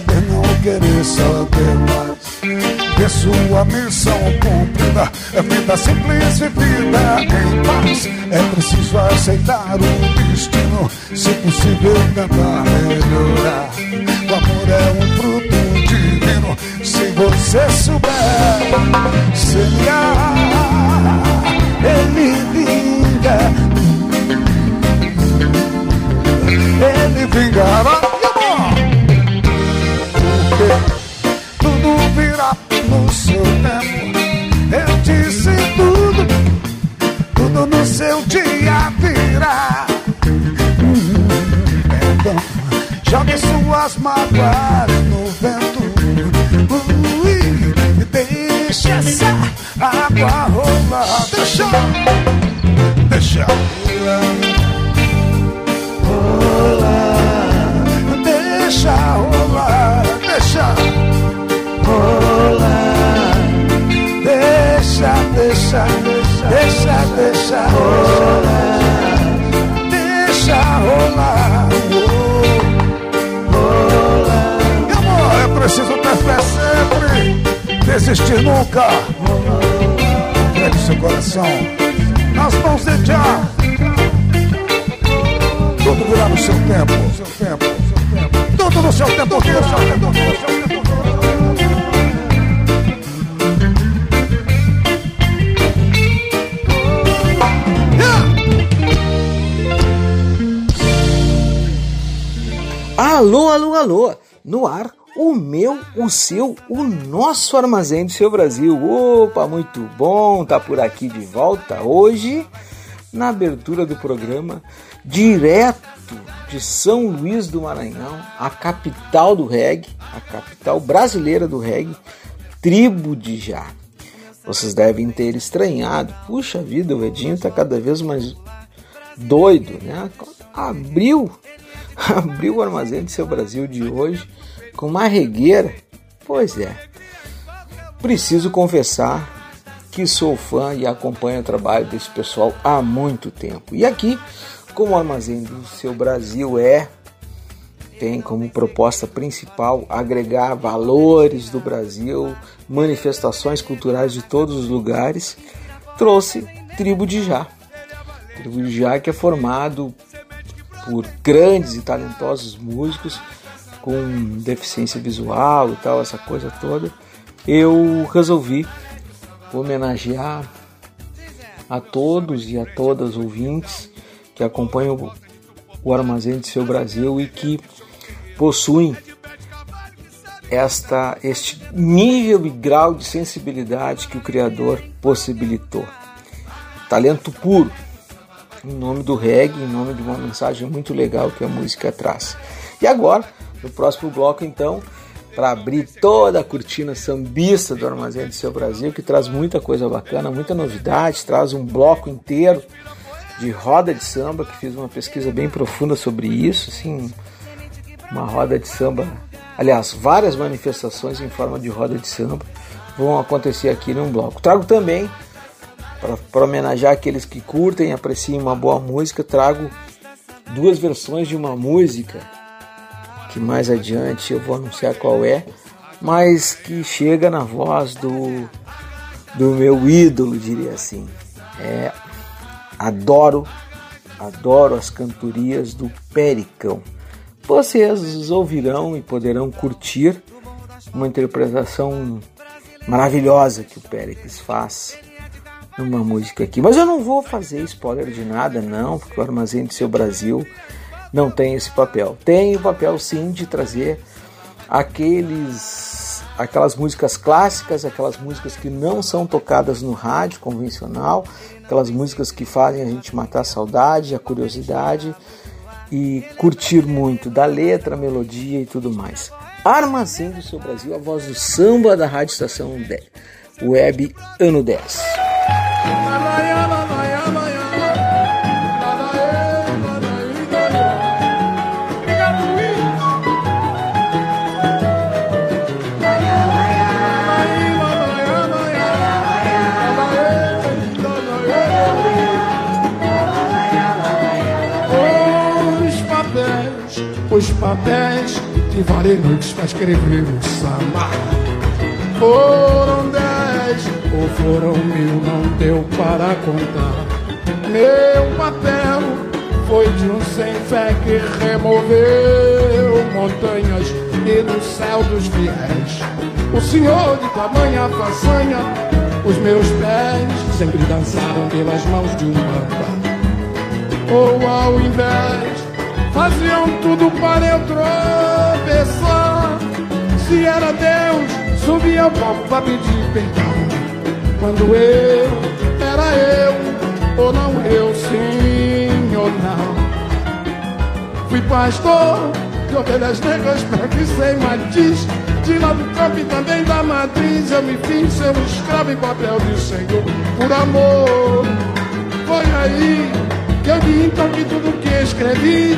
Saber não querer saber mais. Ter sua missão cumprida é vida simples vivida em paz. É preciso aceitar o destino, se possível tentar melhorar. O amor é um fruto divino, se você souber semear, ele vinga ele vingará. No seu tempo. Eu disse tudo, tudo no seu dia virá. Hum, Então, jogue suas mágoas no vento. Ui, deixa essa água rolar. Deixa, deixa rolar. Rolar, deixa rolar, deixa deixa, deixa, deixa rolar. Deixa rolar. Amor, é preciso ter fé sempre, desistir nunca. Pegue seu coração nas mãos de Jah. Tudo virá no seu tempo, seu tempo, seu tempo, tudo no seu tempo, tudo no seu tempo. Alô, alô, alô! No ar, o meu, o seu, o nosso armazém do seu Brasil. Opa, muito bom, tá por aqui de volta hoje, na abertura do programa, direto de São Luís do Maranhão, a capital do reggae, a capital brasileira do reggae, Tribo de Já. Vocês devem ter estranhado, puxa vida, o Edinho tá cada vez mais doido, né? Abriu abriu o armazém do seu Brasil de hoje com uma regueira. Pois é, preciso confessar que sou fã e acompanho o trabalho desse pessoal há muito tempo. E aqui, como o armazém do seu Brasil é tem como proposta principal agregar valores do Brasil, manifestações culturais de todos os lugares, trouxe Tribo de Já. Tribo de Já que é formado por grandes e talentosos músicos com deficiência visual e tal, essa coisa toda, eu resolvi homenagear a todos e a todas ouvintes que acompanham o Armazém de Seu Brasil e que possuem esta, este nível e grau de sensibilidade que o Criador possibilitou. Talento puro, em nome do reggae, em nome de uma mensagem muito legal que a música traz. E agora, no próximo bloco, então, para abrir toda a cortina sambista do Armazém do Seu Brasil, que traz muita coisa bacana, muita novidade, traz um bloco inteiro de roda de samba, que fiz uma pesquisa bem profunda sobre isso, assim, uma roda de samba, aliás, várias manifestações em forma de roda de samba vão acontecer aqui num bloco. Trago também para homenagear aqueles que curtem e apreciam uma boa música, trago duas versões de uma música que mais adiante eu vou anunciar qual é, mas que chega na voz do, do meu ídolo, diria assim. É, adoro, adoro as cantorias do Pericão. Vocês ouvirão e poderão curtir uma interpretação maravilhosa que o Péricles faz numa música aqui. Mas eu não vou fazer spoiler de nada, não, porque o Armazém do Seu Brasil não tem esse papel. Tem o papel sim de trazer aqueles aquelas músicas clássicas, aquelas músicas que não são tocadas no rádio convencional, aquelas músicas que fazem a gente matar a saudade, a curiosidade e curtir muito da letra, melodia e tudo mais. Armazém do Seu Brasil, a voz do samba da Rádio Estação Web Ano 10. Os papéis, que varei noites pra escrever um samba. Foram ou foram mil, não deu para contar. Meu papel foi de um sem fé que removeu montanhas e no céu dos fiéis. O senhor de tamanha façanha, os meus pés sempre dançaram pelas mãos de um bamba ou ao invés faziam tudo para eu tropeçar. Se era Deus, subia ao palco para pedir perdão. Quando eu era eu, ou não eu, sim ou não. Fui pastor de ovelhas negras, branco e sem matiz, De lá do campo e também da matriz Eu me fiz ser um escravo em papel de senhor Por amor. Foi aí que eu vi então que tudo que escrevi.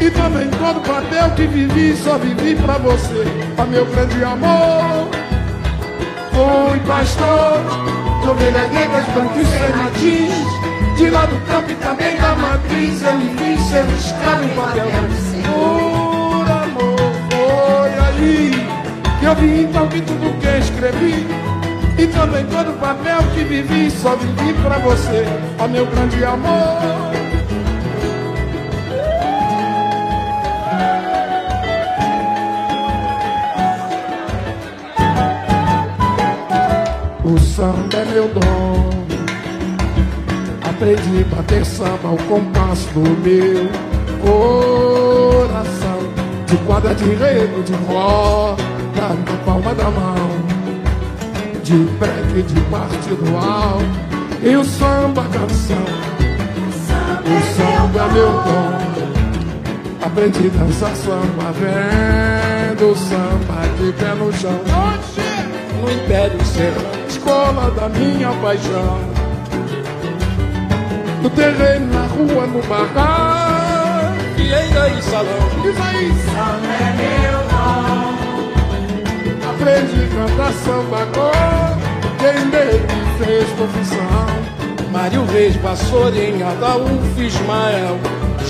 E também todo papel que vivi Só vivi pra você, a meu grande amor Fui pastor de ovelhas negras, brancos sem matins De lá do campo e também da matriz Eu me fiz ser escravo em Por amor, foi aí que eu vi então que tudo que escrevi E também todo papel que vivi Só vivi pra você, ó meu grande amor O samba é meu dom Aprendi a bater samba ao compasso do meu coração. De quadra de rego, de roda na palma da mão. De breque de partido E o samba canção. O samba é meu dom Aprendi a dançar samba Vendo samba de pé no chão. No Império Serra Escola da minha paixão. No terreno, na rua, no barraco. Vieira e salão. Diz aí. Samba é meu dom aprendi a cantar samba agora. Quem dele fez profissão. Mário Reis, Vassourinha, Adaúfo, Ismael,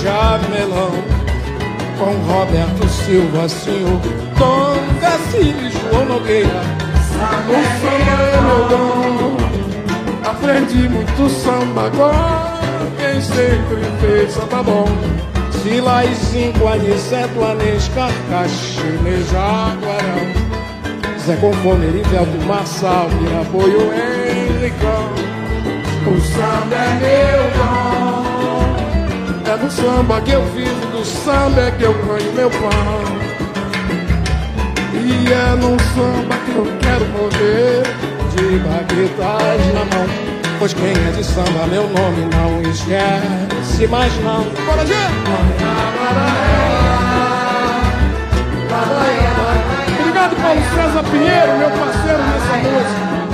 Jamelão Com Roberto Silva, senhor Tom Cacilho, João Nogueira O samba Aprendi muito samba agora Quem sempre fez samba bom Silaizinho, Aniceto, Anesca, Caxine, Jaguarão Zé Conforme, Erivelto, Marçal, Apoio Henricão. O samba é meu dom. É do samba que eu vivo, do samba é que eu ganho meu pão. E é no samba Pois quem é de samba, meu nome não esquece mais não. Bora, gente! Obrigado, Paulo César Pinheiro, meu parceiro nessa música.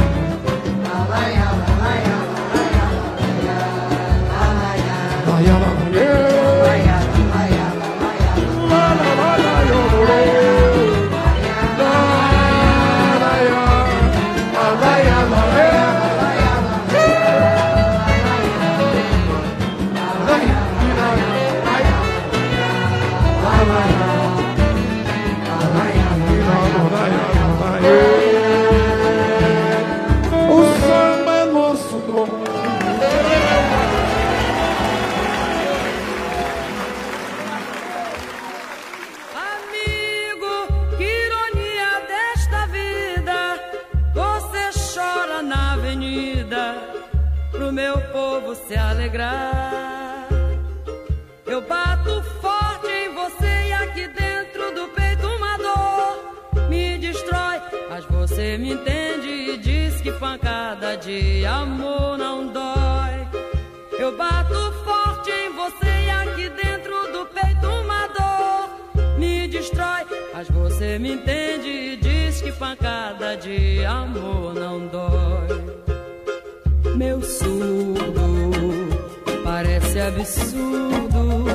de amor não dói. Eu bato forte em você e aqui dentro do peito uma dor me destrói. Mas você me entende e diz que pancada de amor não dói. Meu surdo parece absurdo,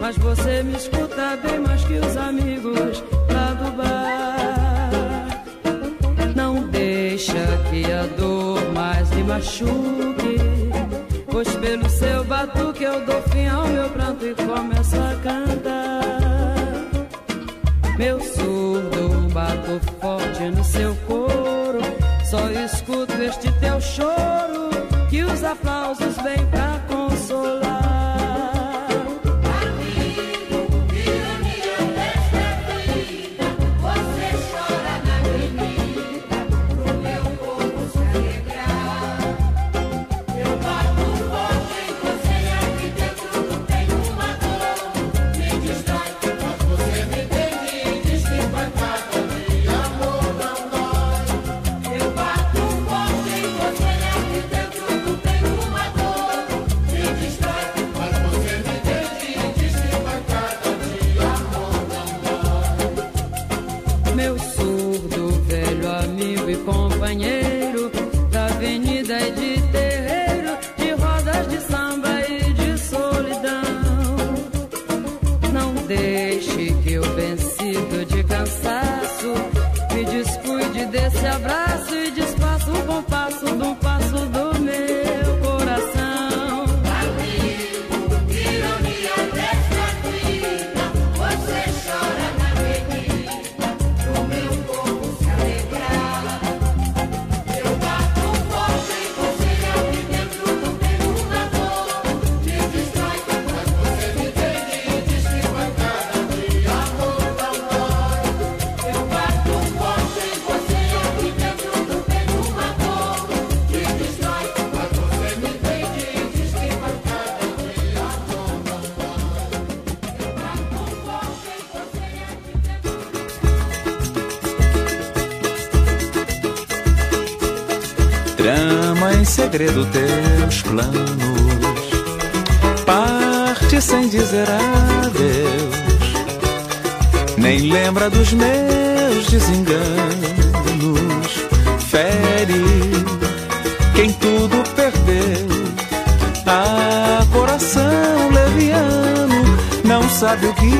mas você me escuta bem mais que os amigos lá do bar. Não deixa que a dor machuque. Pois pelo seu batuque eu dou fim ao meu pranto e começo a cantar. Meu surdo, bato forte no seu couro. Só escuto este teu choro que os aplausos vêm pra contar. Segredo teus planos. Parte sem dizer adeus. Nem lembra dos meus desenganos. Fere quem tudo perdeu. Ah, coração leviano, não sabe o que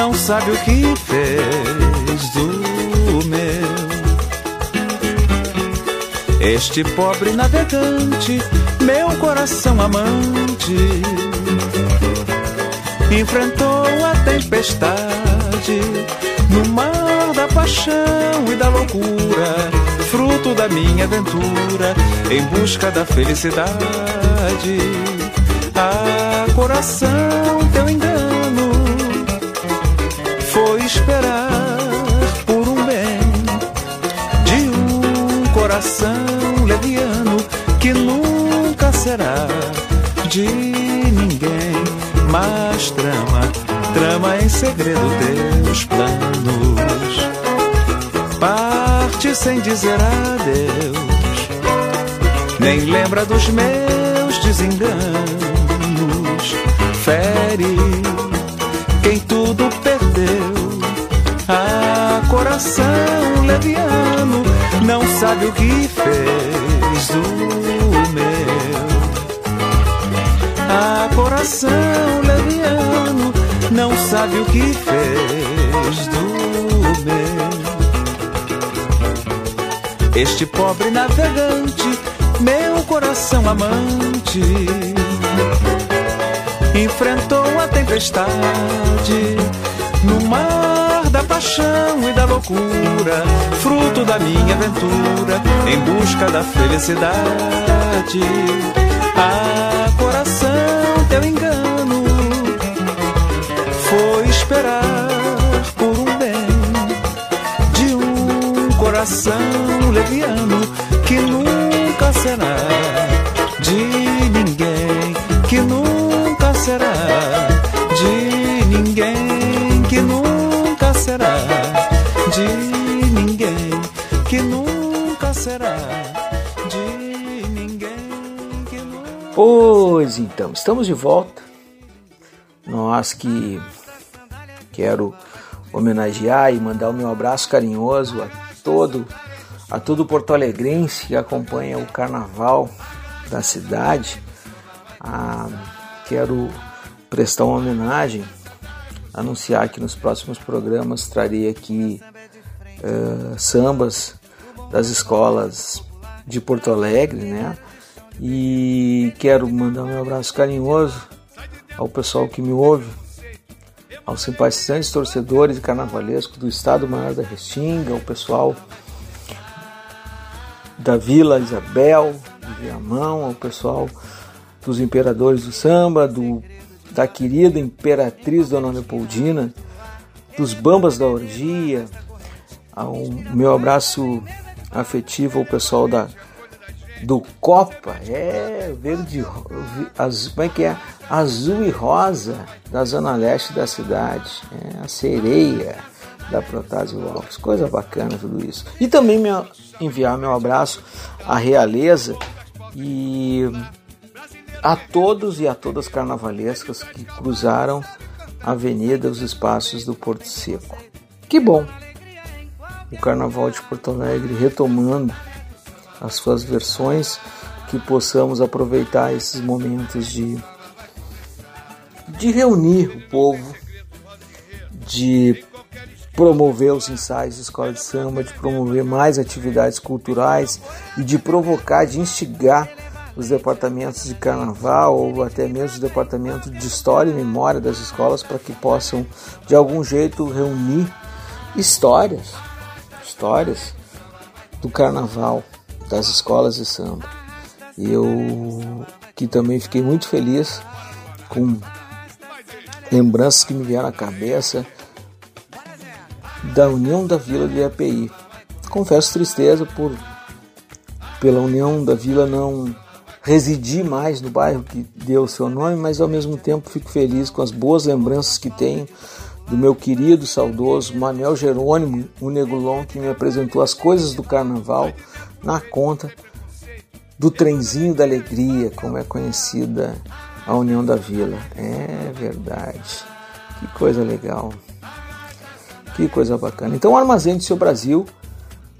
não sabe o que fez do meu. Este pobre navegante, meu coração amante, enfrentou a tempestade no mar da paixão e da loucura, fruto da minha aventura em busca da felicidade. Ah, coração, trama, trama em segredo teus planos. Parte sem dizer adeus, nem lembra dos meus desenganos fere quem tudo perdeu. Ah, coração leviano, não sabe o que fez do meu. Ah, coração leviano, não sabe o que fez do meu. Este pobre navegante, meu coração amante enfrentou a tempestade no mar da paixão e da loucura, fruto da minha aventura em busca da felicidade. Ah, coração leviano que nunca será de ninguém que nunca será de ninguém que nunca será de ninguém que nunca será de ninguém Pois então, estamos de volta. Nós que quero homenagear e mandar o meu abraço carinhoso a todo a todo Porto Alegrense que acompanha o carnaval da cidade. Ah, quero prestar uma homenagem, anunciar que nos próximos programas trarei aqui uh, sambas das escolas de Porto Alegre, né? E quero mandar um abraço carinhoso ao pessoal que me ouve, aos simpatizantes, torcedores e carnavalescos do Estado Maior da Restinga, ao pessoal da Vila Isabel, de Viamão, ao pessoal dos Imperadores do Samba, do, da querida Imperatriz Dona Leopoldina, dos Bambas da Orgia, ao meu abraço afetivo ao pessoal da do Copa, é verde, azul, como é que é? Azul e rosa da zona leste da cidade, é a sereia da Protásio Alves, coisa bacana tudo isso. E também me enviar meu abraço à realeza e a todos e a todas carnavalescas que cruzaram a avenida os espaços do Porto Seco. Que bom! O Carnaval de Porto Alegre retomando as suas versões, que possamos aproveitar esses momentos de, de reunir o povo, de promover os ensaios de escola de samba, de promover mais atividades culturais e de provocar, de instigar os departamentos de carnaval ou até mesmo os departamentos de história e memória das escolas para que possam de algum jeito reunir histórias, histórias do carnaval das escolas de samba. Eu que também fiquei muito feliz com lembranças que me vieram à cabeça da União da Vila de API. Confesso tristeza por pela União da Vila não residir mais no bairro que deu o seu nome, mas ao mesmo tempo fico feliz com as boas lembranças que tenho do meu querido, saudoso Manuel Jerônimo, o Negulon, que me apresentou as coisas do carnaval na conta do trenzinho da alegria, como é conhecida a União da Vila. É verdade. Que coisa legal. Que coisa bacana. Então, Armazém do Seu Brasil,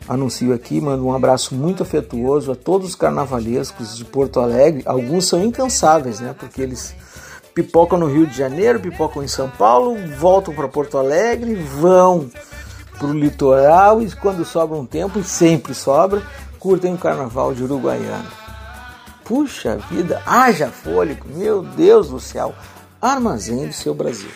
anuncio aqui, mando um abraço muito afetuoso a todos os carnavalescos de Porto Alegre. Alguns são incansáveis, né? Porque eles pipocam no Rio de Janeiro, pipocam em São Paulo, voltam para Porto Alegre, vão para o litoral e quando sobra um tempo, e sempre sobra, curtem o carnaval de Uruguaiana. Puxa vida, haja fôlego, meu Deus do céu, armazém do seu Brasil.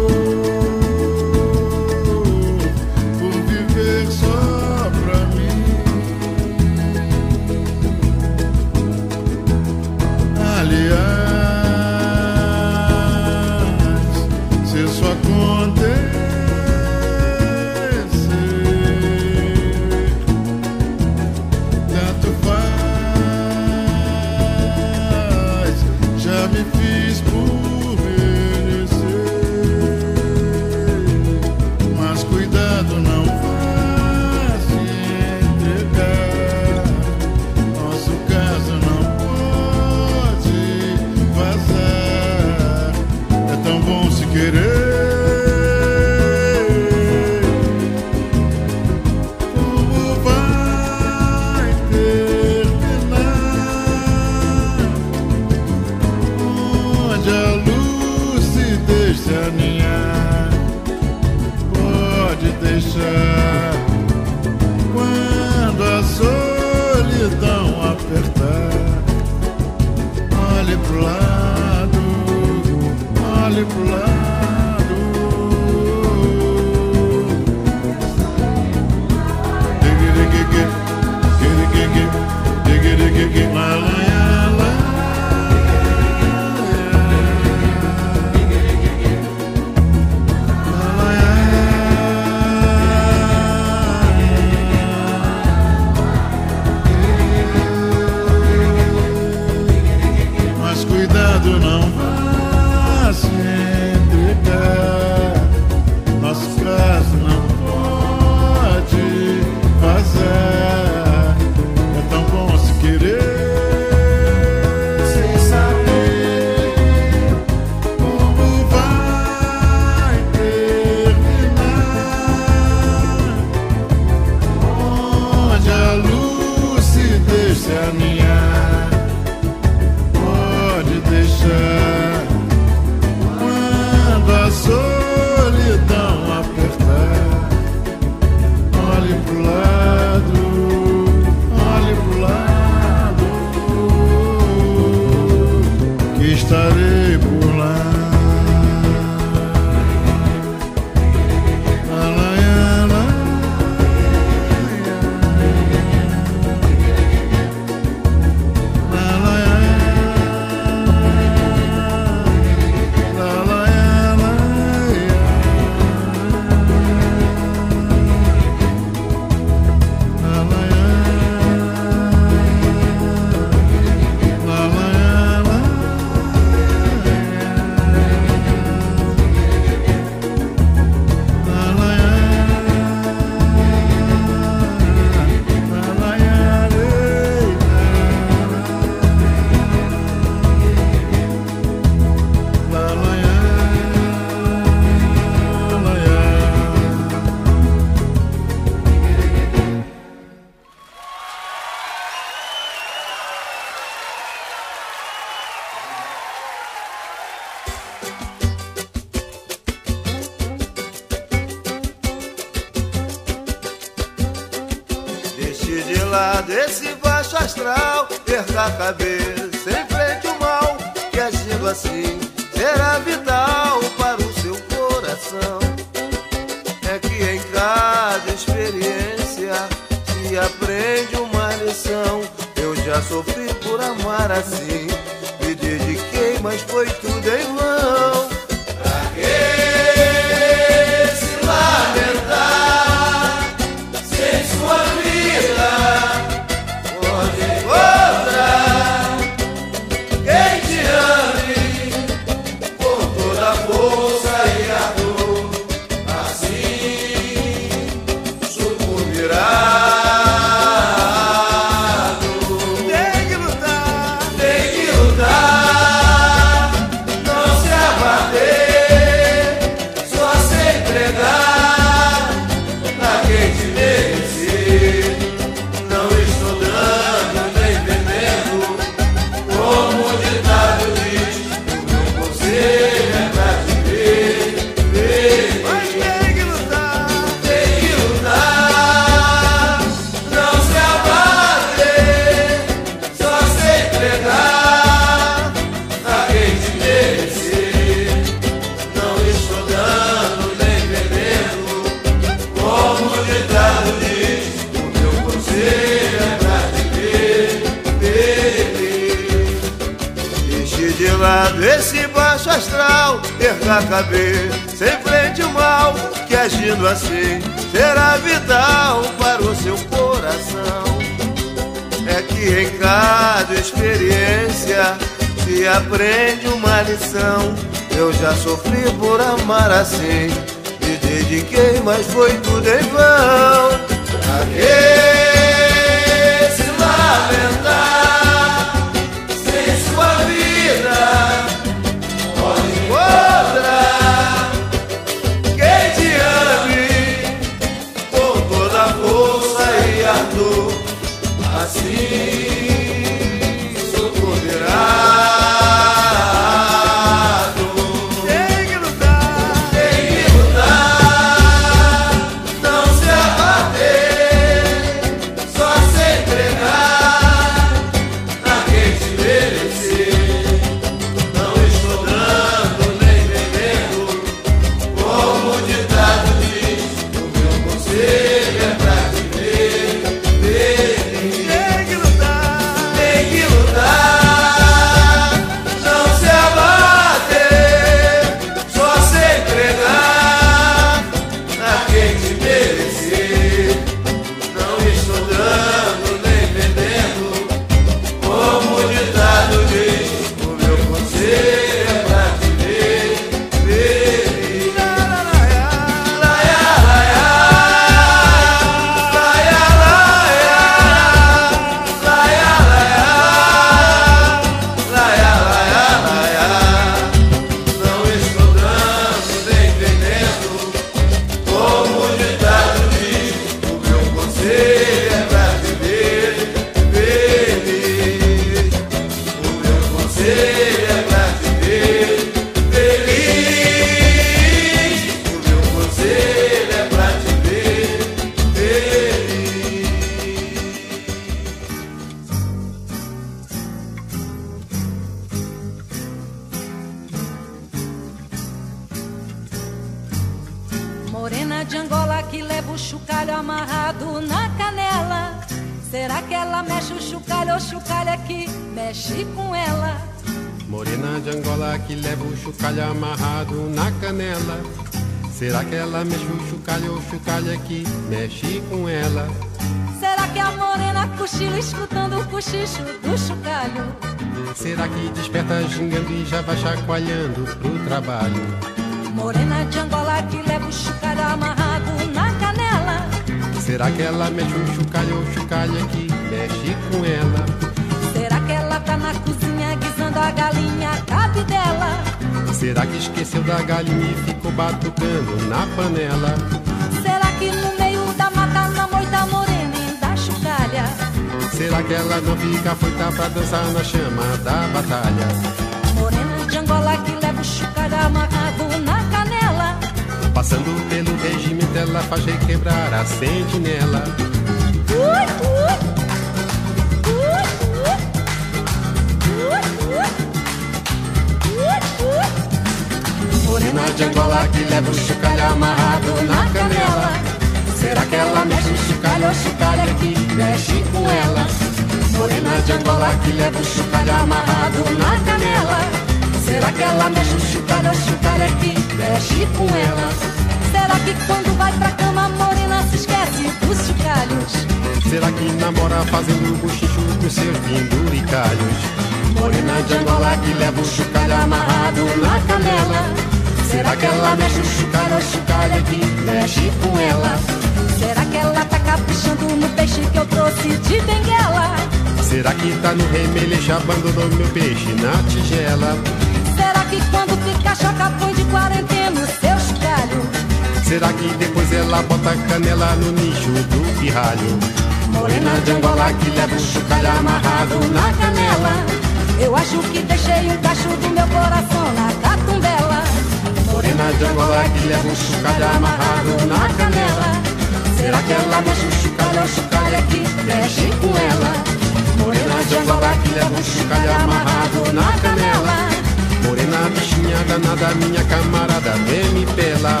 Morena bichinha danada, minha camarada, vem me pela.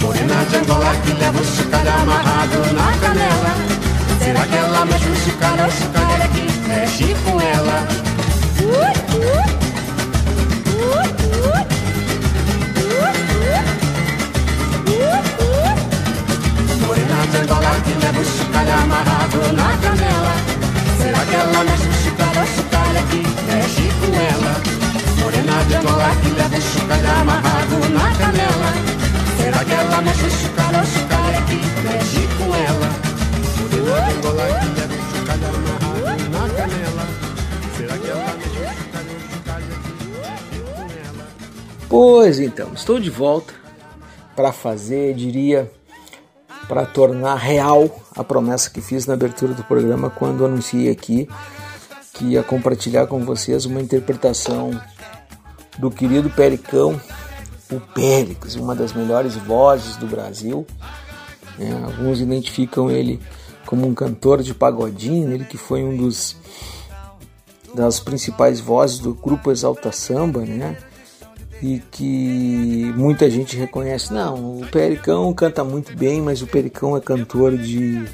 Morena de Angola que leva o chocalho amarrado na canela. Será que ela mexe o chocalho, o chocalho aqui mexe com ela? Morena de Angola que leva o chocalho amarrado na canela. Será que ela mexe o chocalho, o chocalho aqui mexe com ela? De Angola que leva o amarrado na canela. Será que ela mexe o chocalho, o chocalho com ela? De Angola que leva o chocalho amarrado na canela. Será que ela mexe o chocalho, o chocalho aqui mexe com ela? Pois então, estou de volta para fazer, diria, para tornar real a promessa que fiz na abertura do programa quando anunciei aqui que ia compartilhar com vocês uma interpretação do querido Pericão, o Péricles, uma das melhores vozes do Brasil. né? alguns identificam ele como um cantor de pagodinho, ele que foi um dos das principais vozes do grupo Exalta Samba, né? e que muita gente reconhece. Não, o Pericão canta muito bem, mas o Pericão é cantor de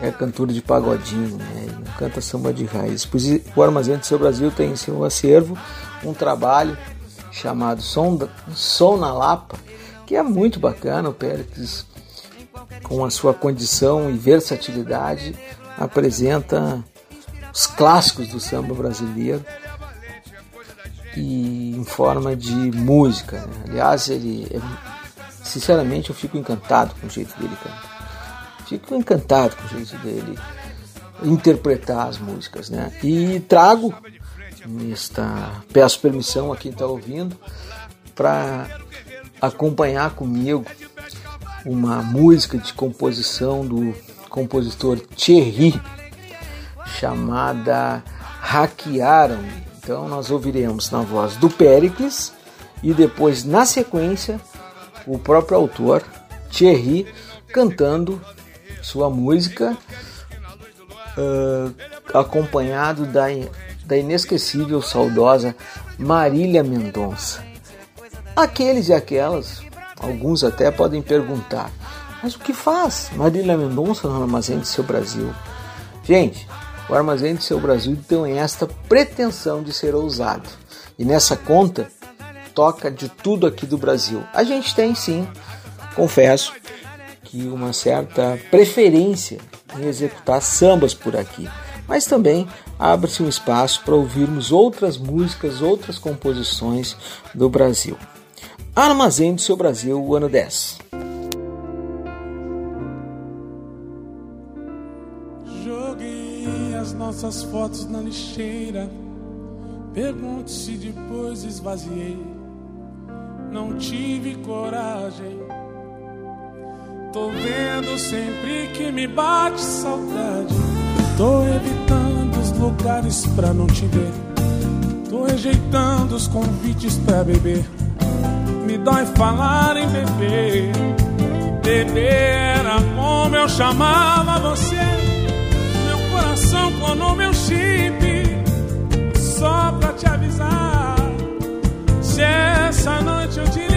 é cantor de pagodinho, né? Ele não canta samba de raiz. Pois o Armazém do Seu Brasil tem em seu acervo um trabalho chamado Som, Som na Lapa, que é muito bacana. O Péricles, com a sua condição e versatilidade, apresenta os clássicos do samba brasileiro e em forma de música. Né? Aliás, ele é, sinceramente eu fico encantado com o jeito dele cantar. Fico encantado com o jeito dele interpretar as músicas, né? E trago esta peço permissão a quem está ouvindo para acompanhar comigo uma música de composição do compositor Thierry chamada Hackearam. Então nós ouviremos na voz do Péricles e depois na sequência o próprio autor Thierry cantando sua música uh, acompanhado da, da inesquecível saudosa Marília Mendonça. Aqueles e aquelas, alguns até podem perguntar, mas o que faz Marília Mendonça no Armazém de Seu Brasil? Gente, o Armazém de Seu Brasil tem esta pretensão de ser ousado. E nessa conta toca de tudo aqui do Brasil. A gente tem sim, confesso, que uma certa preferência em executar sambas por aqui. Mas também abre-se um espaço para ouvirmos outras músicas, outras composições do Brasil. Armazém do Seu Brasil, o ano 10. Joguei as nossas fotos na lixeira. Pergunto se depois esvaziei. Não tive coragem. Tô vendo sempre que me bate saudade. Tô evitando lugares pra não te ver. Tô rejeitando os convites pra beber. Me dói falar em beber. Beber era como eu chamava você. Meu coração clonou meu chip. Só pra te avisar. Se essa noite eu te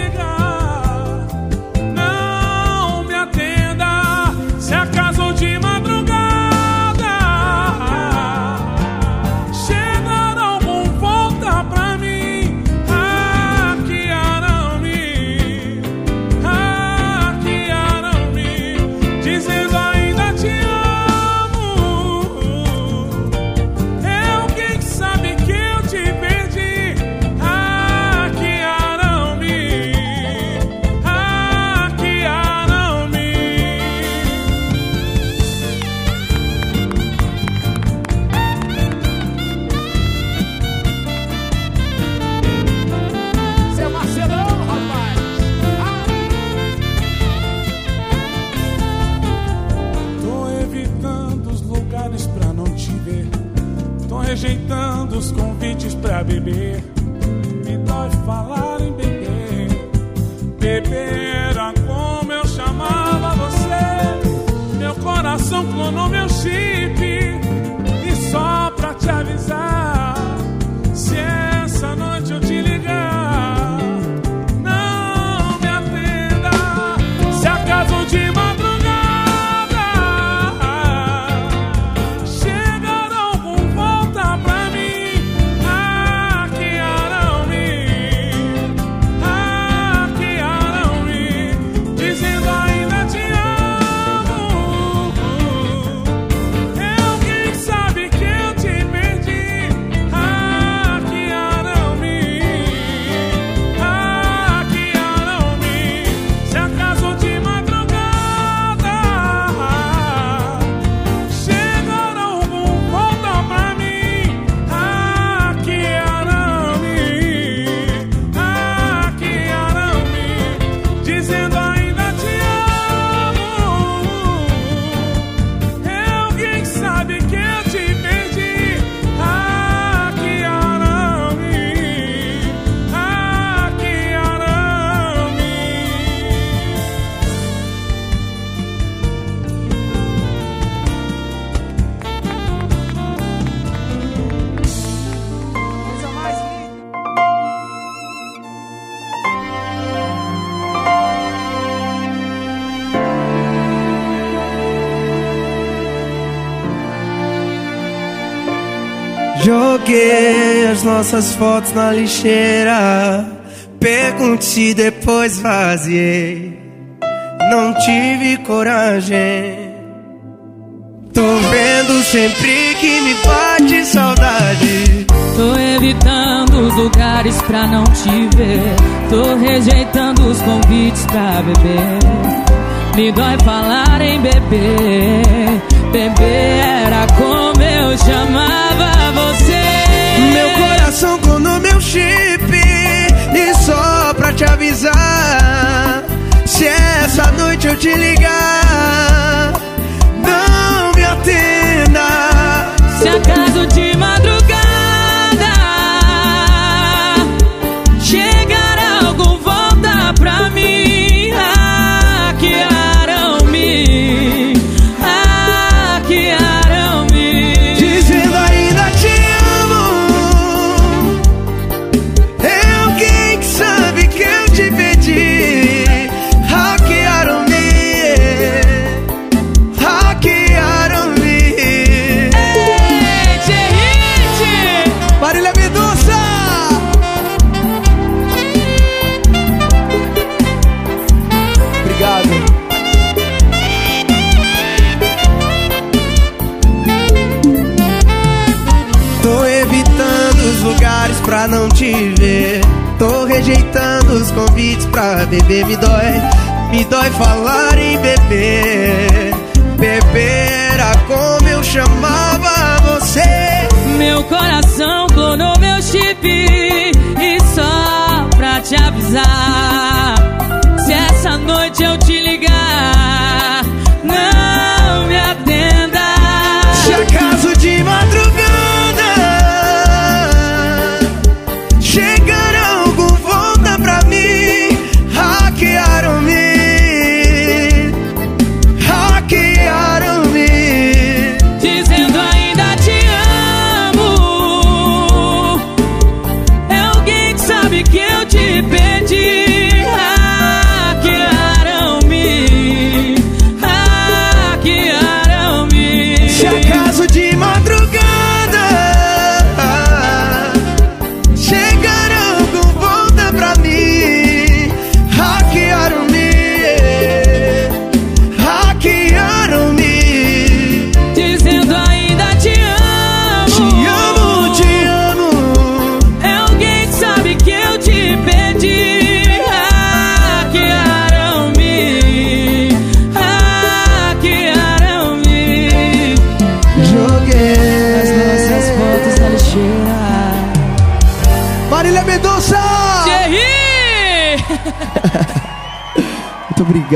as nossas fotos na lixeira. Pergunte depois vaziei. Não tive coragem. Tô vendo sempre que me bate saudade. Tô evitando os lugares pra não te ver. Tô rejeitando os convites pra beber. Me dói falar em beber. Beber era como eu chamava você. Se essa noite eu te ligar Não me atenda. Se acaso de madrugada beber me dói, me dói falar em beber. Beber era como eu chamava você. Meu coração clonou meu chip e só pra te avisar.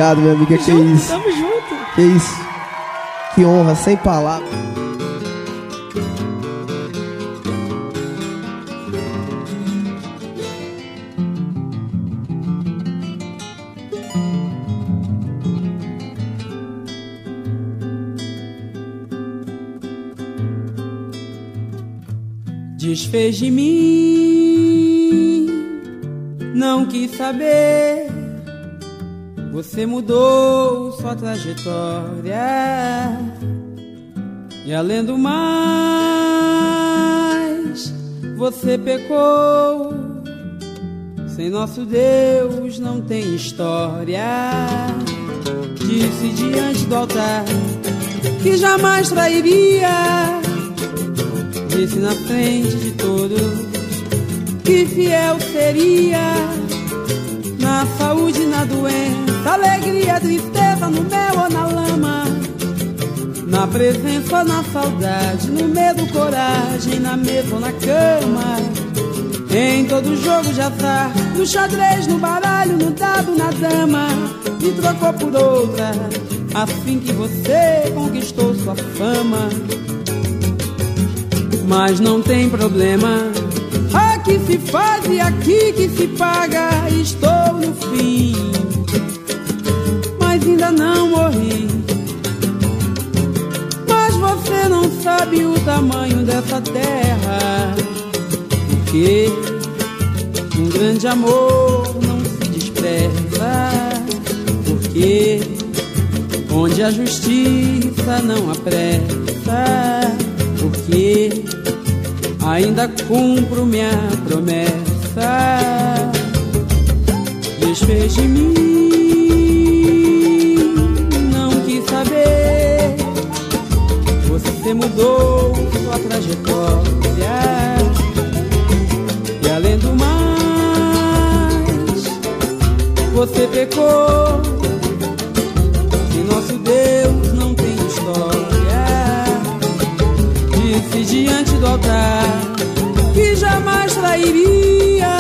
Obrigado, minha amiga. Tamo que junto, isso? Tamo junto. Que isso? Que honra, sem palavras. Desfez de mim, não quis saber você mudou sua trajetória e além do mais, você pecou. Sem nosso Deus não tem história. Disse diante do altar que jamais trairia. Disse na frente de todos que fiel seria. Na saúde, na doença, alegria, tristeza, no mel ou na lama. Na presença na saudade, no medo, coragem, na mesa ou na cama. Em todo jogo de azar, no xadrez, no baralho, no dado, na dama, me trocou por outra, assim que você conquistou sua fama. Mas não tem problema, aqui se faz e aqui que se paga. Estou no fim, ainda não morri. Mas você não sabe o tamanho dessa terra. Porque um grande amor não se despreza, porque onde a justiça não apressa, porque ainda cumpro minha promessa. Desfez de mim, Você mudou sua trajetória e além do mais, você pecou. E nosso Deus não tem história. Disse diante do altar que jamais trairia.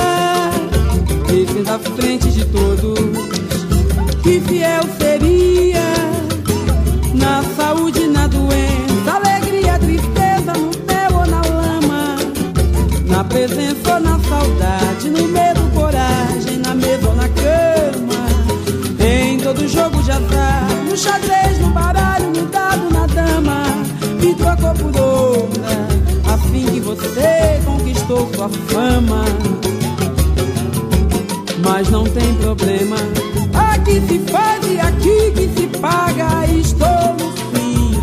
Disse na frente de todos que fiel seria. Presença ou na saudade, no medo, coragem, na mesa ou na cama. Em todo jogo de azar, no xadrez, no baralho, no dado, na dama. Me trocou por outra, assim que você conquistou sua fama. Mas não tem problema, aqui se faz e aqui que se paga. Estou no fim,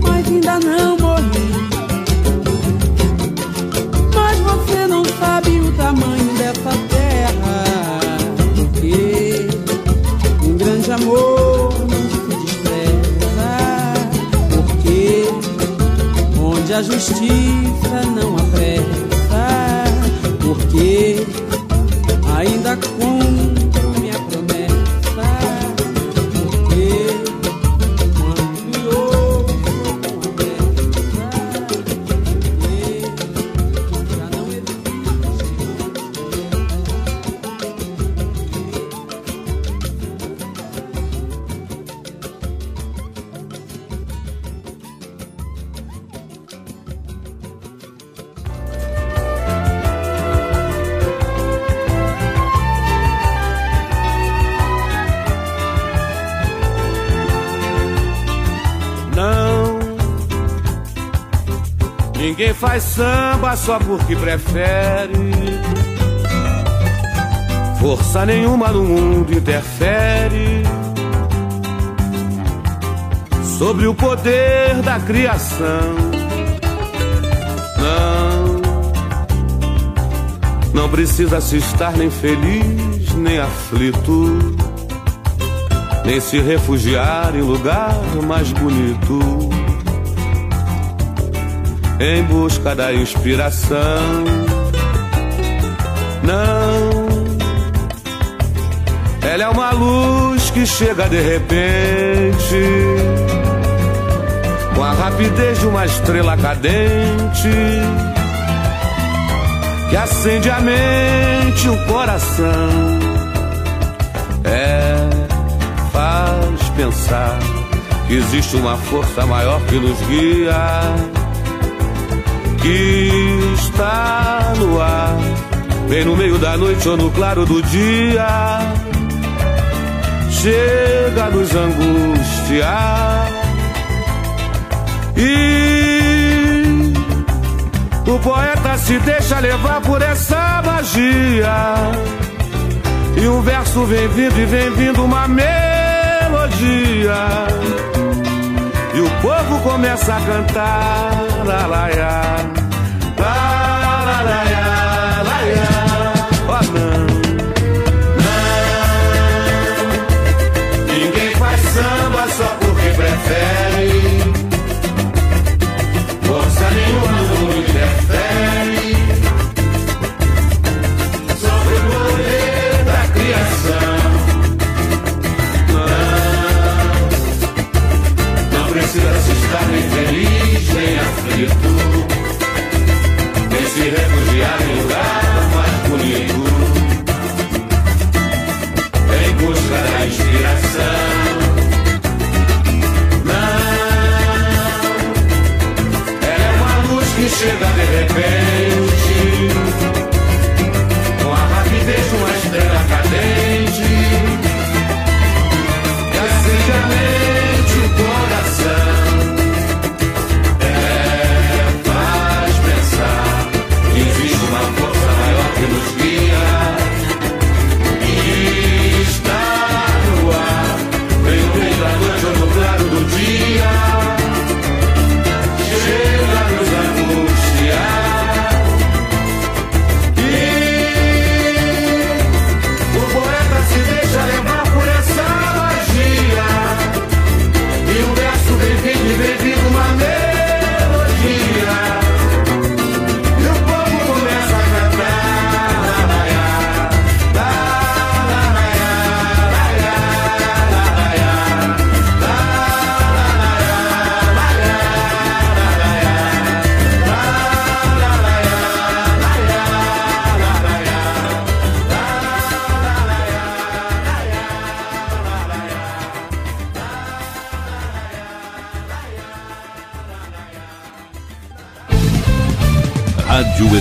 mas ainda não a justiça não apressa. Porque ainda cumpro samba só porque prefere. Força nenhuma no mundo interfere sobre o poder da criação. Não. Não precisa se estar nem feliz, nem aflito nem se refugiar em lugar mais bonito. Em busca da inspiração, não. Ela é uma luz que chega de repente, com a rapidez de uma estrela cadente, que acende a mente o coração. É faz pensar que existe uma força maior que nos guia, que está no ar, bem no meio da noite ou no claro do dia, chega a nos angustiar e se deixa levar por essa magia. E um verso vem vindo e vem vindo uma melodia. E o povo começa a cantar, la porque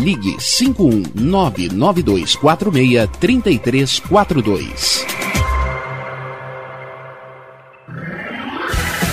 ligue 51992463342.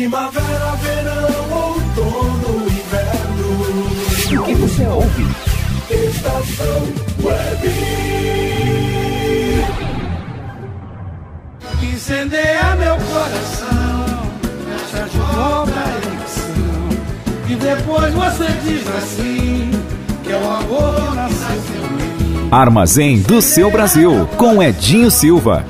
Primavera, verão, outono, inverno. O que você ouve? Estação Web. Incendeia meu coração, fecha de volta a emoção. E depois você diz assim, que é o amor nasceu em mim. Armazém do seu Brasil, com Edinho Silva.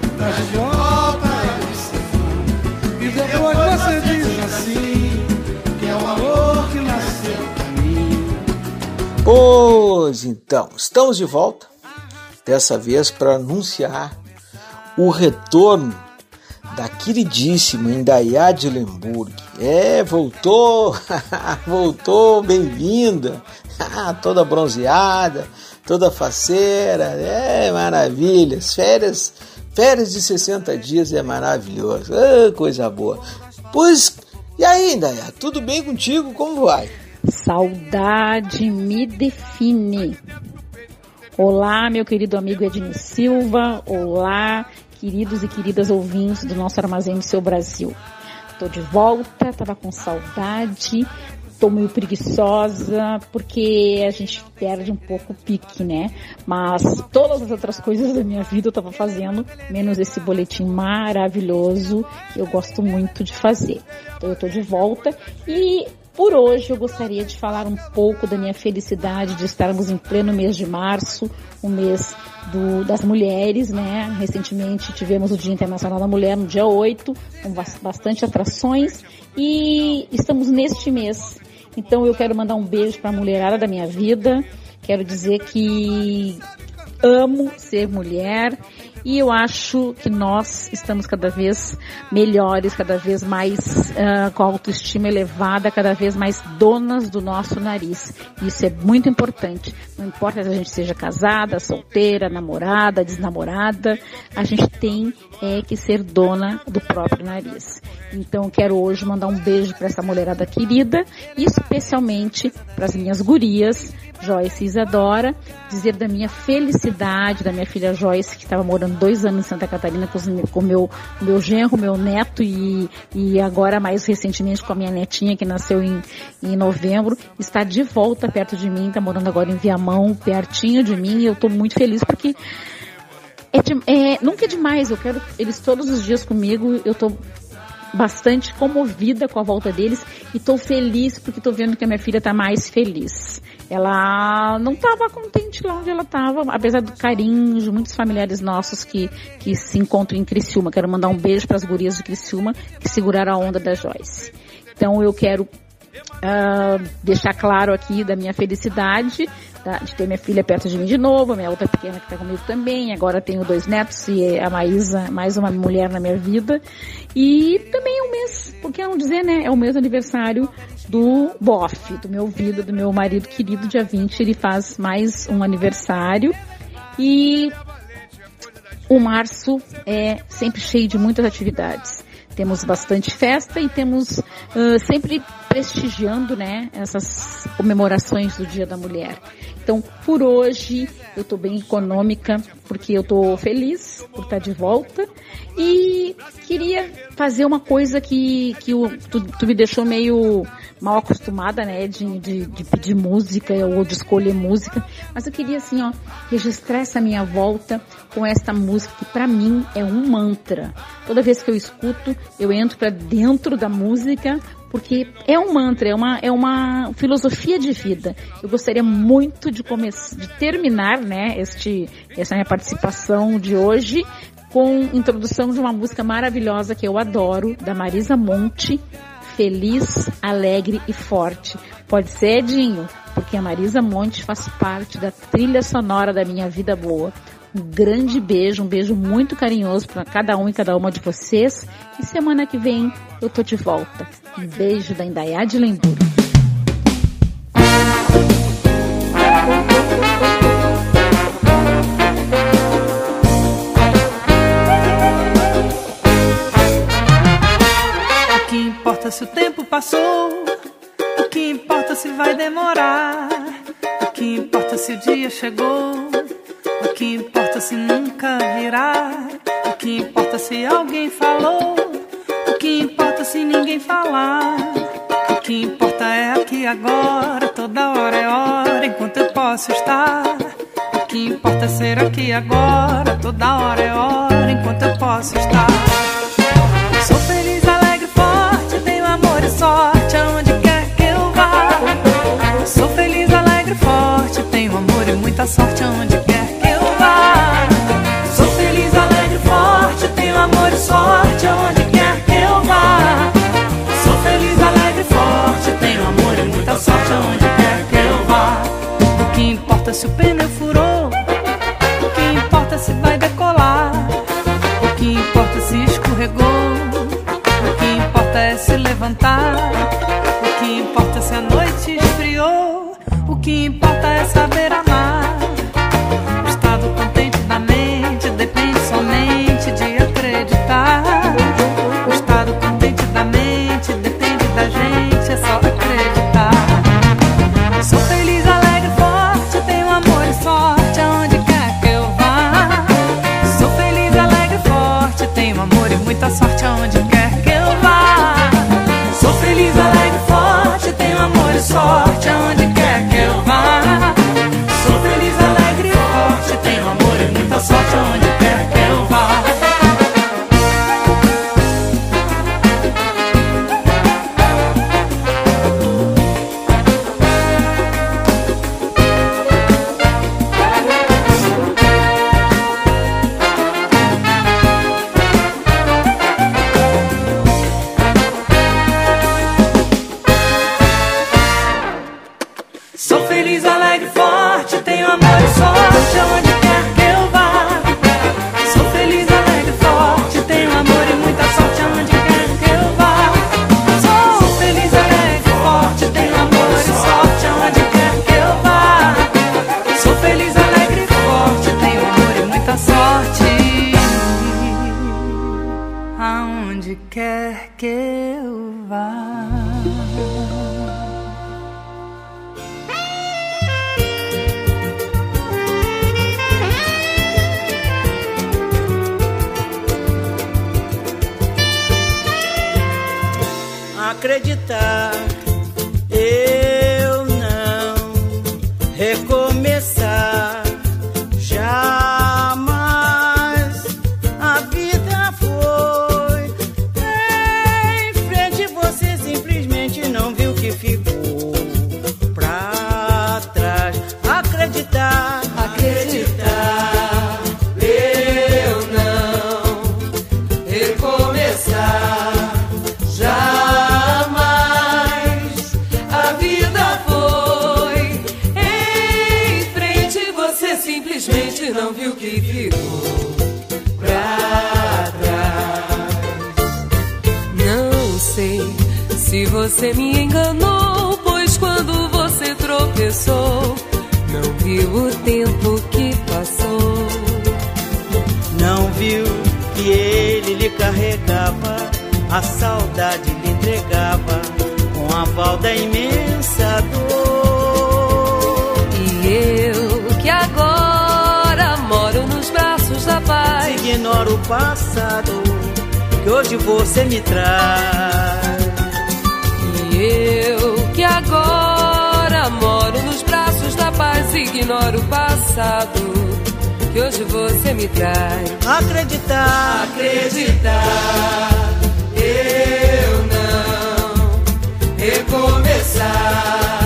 Pois então, estamos de volta, dessa vez para anunciar o retorno da queridíssima Indaiá de Lemburg. É, voltou, voltou, bem-vinda, toda bronzeada, toda faceira, é maravilhas, férias, férias de 60 dias é maravilhoso, ah, coisa boa. Pois, e aí, Indaiá, tudo bem contigo? Como vai? Saudade me define. Olá, meu querido amigo Edinho Silva. Olá, queridos e queridas ouvintes do nosso Armazém do Seu Brasil. Tô de volta, tava com saudade, tô meio preguiçosa, porque a gente perde um pouco o pique, né? Mas todas as outras coisas da minha vida eu tava fazendo, menos esse boletim maravilhoso que eu gosto muito de fazer. Então eu tô de volta e por hoje eu gostaria de falar um pouco da minha felicidade de estarmos em pleno mês de março, o mês do, das mulheres, né? Recentemente tivemos o Dia Internacional da Mulher no dia 8, com bastante atrações e estamos neste mês. Então eu quero mandar um beijo para a mulherada da minha vida. Quero dizer que amo ser mulher e eu acho que nós estamos cada vez melhores, cada vez mais uh, com a autoestima elevada, cada vez mais donas do nosso nariz. Isso é muito importante. Não importa se a gente seja casada, solteira, namorada, desnamorada, a gente tem é, que ser dona do próprio nariz. Então quero hoje mandar um beijo para essa mulherada querida e especialmente para as minhas gurias, Joyce e Isadora, dizer da minha felicidade, da minha filha Joyce, que estava morando dois anos em Santa Catarina com, o meu, meu genro, meu neto e, e agora mais recentemente com a minha netinha que nasceu em, em novembro, está de volta perto de mim, está morando agora em Viamão, pertinho de mim e eu estou muito feliz porque é, de, é, nunca é demais, eu quero eles todos os dias comigo, eu estou bastante comovida com a volta deles e estou feliz porque estou vendo que a minha filha está mais feliz. Ela não estava contente lá onde ela estava, apesar do carinho de muitos familiares nossos que, que se encontram em Criciúma. Quero mandar um beijo para as gurias de Criciúma que seguraram a onda da Joyce. Então eu quero uh, deixar claro aqui da minha felicidade tá? de ter minha filha perto de mim de novo, minha outra pequena que está comigo também. Agora tenho dois netos e a Maísa, mais uma mulher na minha vida. E também é um mês, porque não dizer, né? É o mês aniversário do Boff, do meu vida, do meu marido querido, dia 20. Ele faz mais um aniversário. E o março é sempre cheio de muitas atividades. Temos bastante festa e temos uh, sempre prestigiando né, essas comemorações do Dia da Mulher. Então, por hoje, eu estou bem econômica, porque eu estou feliz por estar de volta. E queria fazer uma coisa que, que o, tu, tu, me deixou meio mal acostumada, né, de, de, de, pedir música ou de escolher música. Mas eu queria, assim, ó, registrar essa minha volta com esta música que para mim é um mantra. Toda vez que eu escuto, eu entro para dentro da música porque é um mantra, é uma, é uma filosofia de vida. Eu gostaria muito de começar, de terminar, né, este, essa minha participação de hoje com introdução de uma música maravilhosa que eu adoro, da Marisa Monte, Feliz, Alegre e Forte. Pode ser, Edinho, porque a Marisa Monte faz parte da trilha sonora da minha vida boa. Um grande beijo, um beijo muito carinhoso para cada um e cada uma de vocês. E semana que vem eu tô de volta. Um beijo da Indaiá de Lemburgo. O que importa se o tempo passou? O que importa se vai demorar? O que importa se o dia chegou? O que importa se nunca virá? O que importa se alguém falou? Que importa se ninguém falar? O que importa é aqui agora, toda hora é hora, enquanto eu posso estar. O que importa é ser aqui agora, toda hora é hora, enquanto eu posso estar. Sou feliz, alegre, forte, tenho amor e sorte aonde quer que eu vá. Sou feliz, alegre, forte, tenho amor e muita sorte aonde quer que simplesmente não viu que ficou pra trás. Não sei se você me enganou, pois quando você tropeçou, não viu o tempo que passou. Não viu que ele lhe carregava, a saudade lhe entregava com a pau da imensa dor. Paz. Ignoro o passado que hoje você me traz. E eu que agora moro nos braços da paz, ignoro o passado que hoje você me traz. Acreditar, acreditar, eu não recomeçar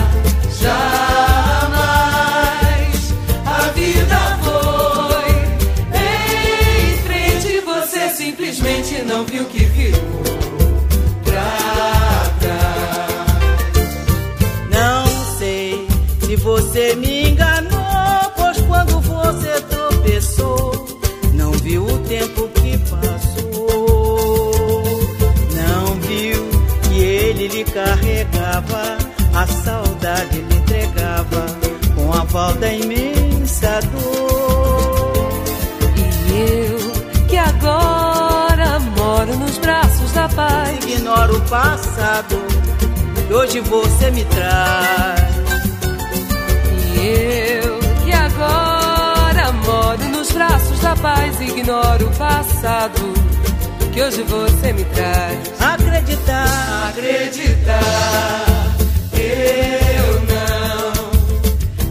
não viu que ficou pra trás. Não sei se você me enganou, pois quando você tropeçou, não viu o tempo que passou. Não viu que ele lhe carregava, a saudade lhe entregava com a falta imensa dor. Ignoro o passado que hoje você me traz. E eu que agora moro nos braços da paz, ignoro o passado que hoje você me traz. Acreditar, acreditar, eu não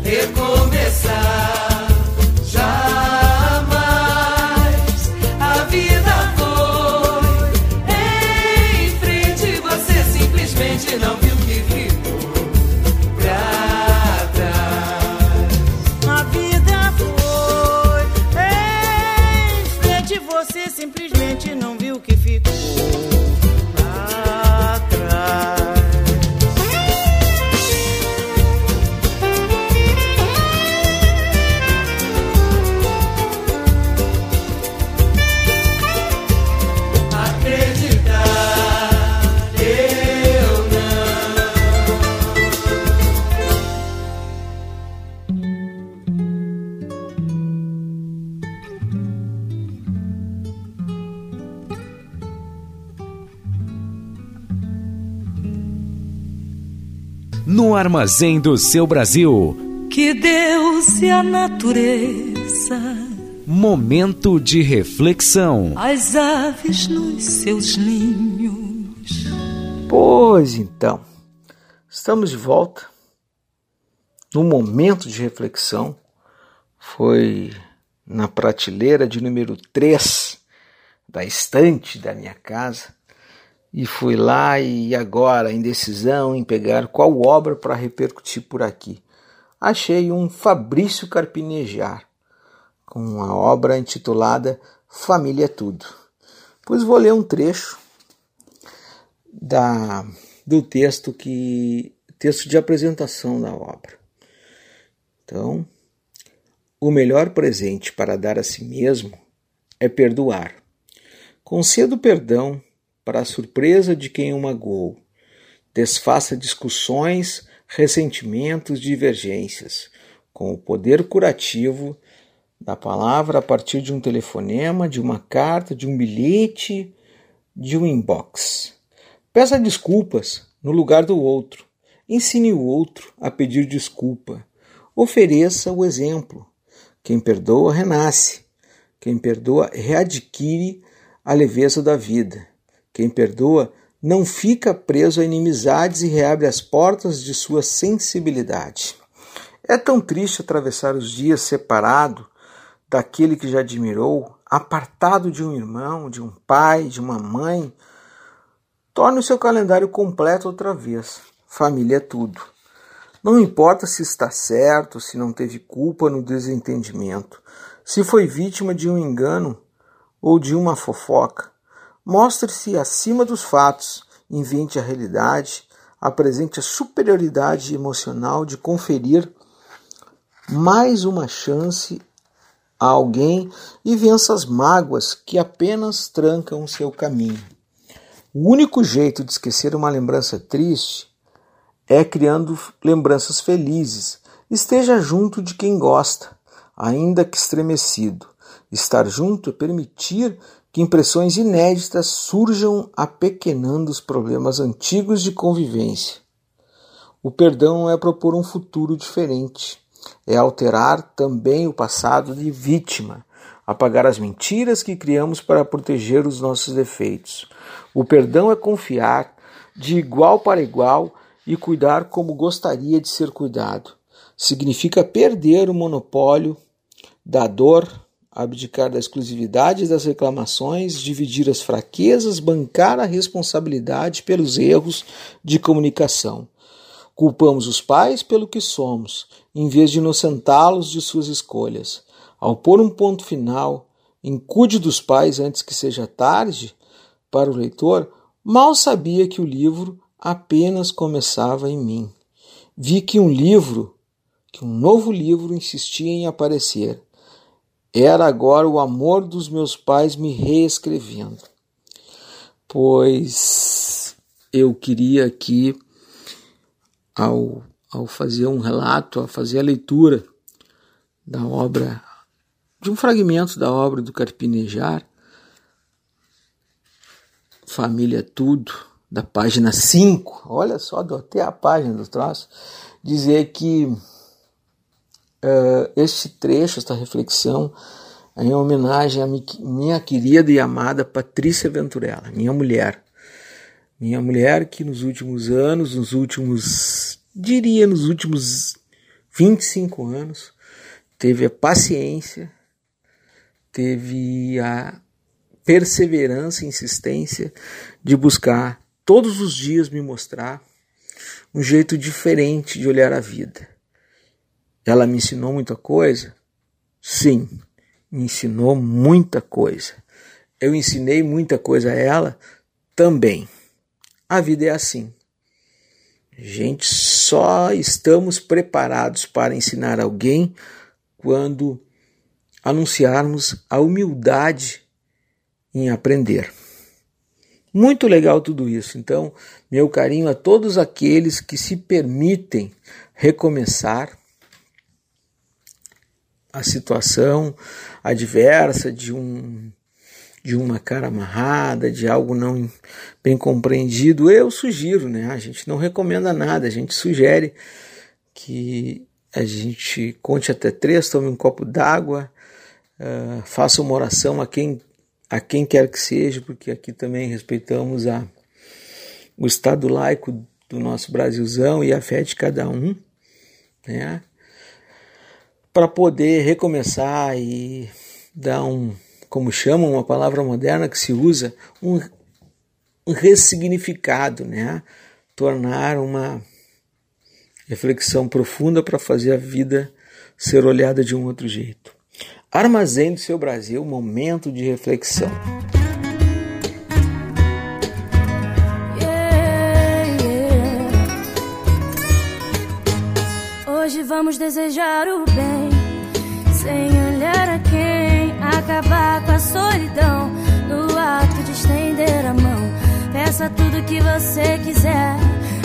recomeçar. Armazém do seu Brasil. Que Deus e a natureza. Momento de reflexão. As aves nos seus ninhos. Pois então, estamos de volta. No momento de reflexão, foi na prateleira de número 3 da estante da minha casa e fui lá e agora indecisão em pegar qual obra para repercutir por aqui. Achei um Fabrício Carpinejar com a obra intitulada Família é Tudo. Pois vou ler um trecho da do texto que texto de apresentação da obra. Então, o melhor presente para dar a si mesmo é perdoar. Conceda o perdão para a surpresa de quem o magoou. Desfaça discussões, ressentimentos, divergências, com o poder curativo da palavra a partir de um telefonema, de uma carta, de um bilhete, de um inbox. Peça desculpas no lugar do outro. Ensine o outro a pedir desculpa. Ofereça o exemplo. Quem perdoa, renasce. Quem perdoa, readquire a leveza da vida. Quem perdoa não fica preso a inimizades e reabre as portas de sua sensibilidade. É tão triste atravessar os dias separado daquele que já admirou, apartado de um irmão, de um pai, de uma mãe. Torne o seu calendário completo outra vez. Família é tudo. Não importa se está certo, se não teve culpa no desentendimento, se foi vítima de um engano ou de uma fofoca. Mostre-se acima dos fatos, invente a realidade, apresente a superioridade emocional de conferir mais uma chance a alguém e vença as mágoas que apenas trancam seu caminho. O único jeito de esquecer uma lembrança triste é criando lembranças felizes. Esteja junto de quem gosta, ainda que estremecido. Estar junto é permitir que impressões inéditas surjam apequenando os problemas antigos de convivência. O perdão é propor um futuro diferente, é alterar também o passado de vítima, apagar as mentiras que criamos para proteger os nossos defeitos. O perdão é confiar de igual para igual e cuidar como gostaria de ser cuidado. Significa perder o monopólio da dor, abdicar da exclusividade das reclamações, dividir as fraquezas, bancar a responsabilidade pelos erros de comunicação. Culpamos os pais pelo que somos, em vez de inocentá-los de suas escolhas. Ao pôr um ponto final, cuide dos pais antes que seja tarde, para o leitor, mal sabia que o livro apenas começava em mim. Vi que um livro, que um novo livro insistia em aparecer era agora o amor dos meus pais me reescrevendo. Pois eu queria aqui, ao, ao fazer um relato, ao fazer a leitura da obra, de um fragmento da obra do Carpinejar, Família Tudo, da página 5, olha só, adotei a página do troço, dizer que uh, este trecho, esta reflexão, é em homenagem à minha querida e amada Patrícia Venturella, minha mulher. Minha mulher que nos últimos anos, nos últimos, diria, nos últimos 25 anos, teve a paciência, teve a perseverança e insistência de buscar todos os dias me mostrar um jeito diferente de olhar a vida. Ela me ensinou muita coisa? Sim, me ensinou muita coisa. Eu ensinei muita coisa a ela também. A vida é assim. Gente, só estamos preparados para ensinar alguém quando anunciarmos a humildade em aprender. Muito legal tudo isso. Então, meu carinho a todos aqueles que se permitem recomeçar a situação adversa de um de uma cara amarrada, de algo não bem compreendido, eu sugiro, né? A gente não recomenda nada, a gente sugere que a gente conte até três, tome um copo d'água, uh, faça uma oração a quem a quem quer que seja, porque aqui também respeitamos a, o estado laico do nosso Brasilzão e a fé de cada um, né? Para poder recomeçar e dar um, como chamam, uma palavra moderna que se usa, um, um ressignificado, né? Tornar uma reflexão profunda para fazer a vida ser olhada de um outro jeito. Armazém do seu Brasil, momento de reflexão. Hoje vamos desejar o bem, sem olhar a quem, acabar com a solidão, no ato de estender a mão. Peça tudo que você quiser,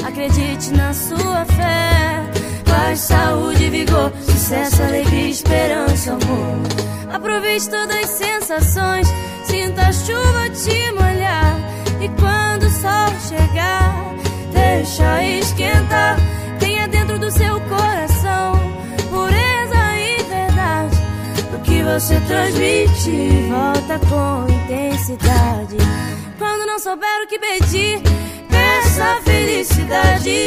acredite na sua fé. Paz, saúde, vigor, sucesso, alegria, esperança, amor. Aproveite todas as sensações, sinta a chuva te molhar. E quando o sol chegar, deixa esquentar. Tenha dentro do seu coração que você transmite, volta com intensidade. Quando não souber o que pedir, peça felicidade.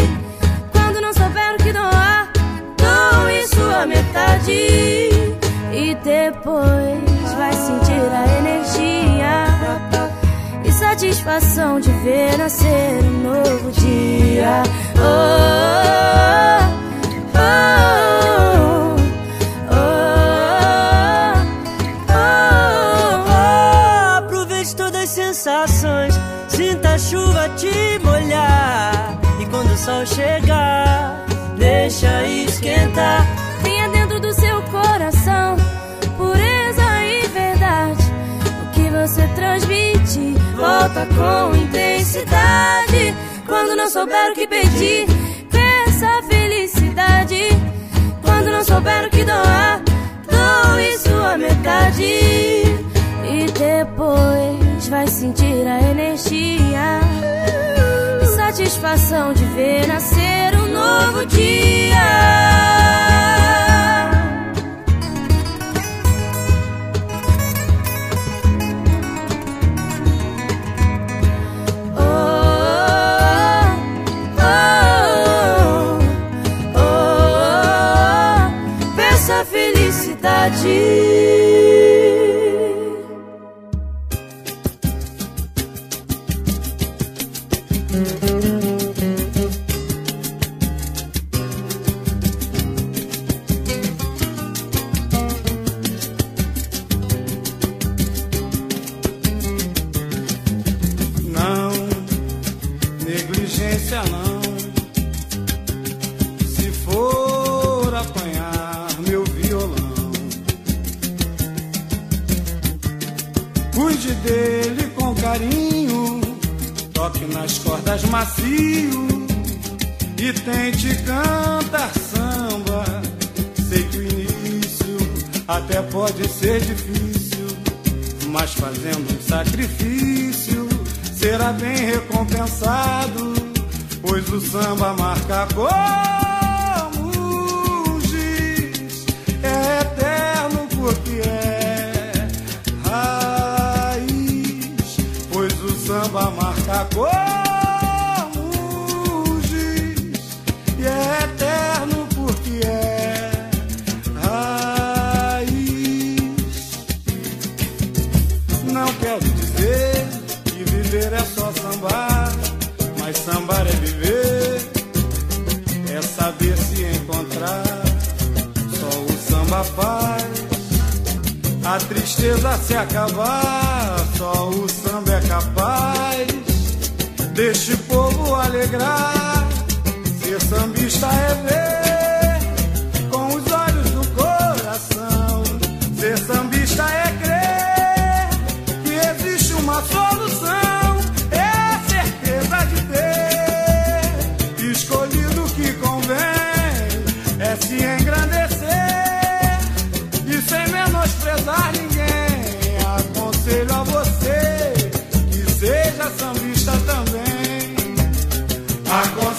Quando não souber o que doar, doe sua metade. E depois vai sentir a energia e satisfação de ver nascer um novo dia. Oh, oh, esquentar. Tenha dentro do seu coração pureza e verdade. O que você transmite, volta com intensidade. Quando não souber o que pedir, peça felicidade. Quando não souber o que doar, doe sua metade. E depois vai sentir a energia satisfação de ver nascer um novo dia. Dele com carinho, toque nas cordas macio e tente cantar samba. Sei que o início até pode ser difícil, mas fazendo um sacrifício será bem recompensado, pois o samba marca como giz, o a tristeza se acabar. Só o samba é capaz deste povo alegrar. Ser sambista é ver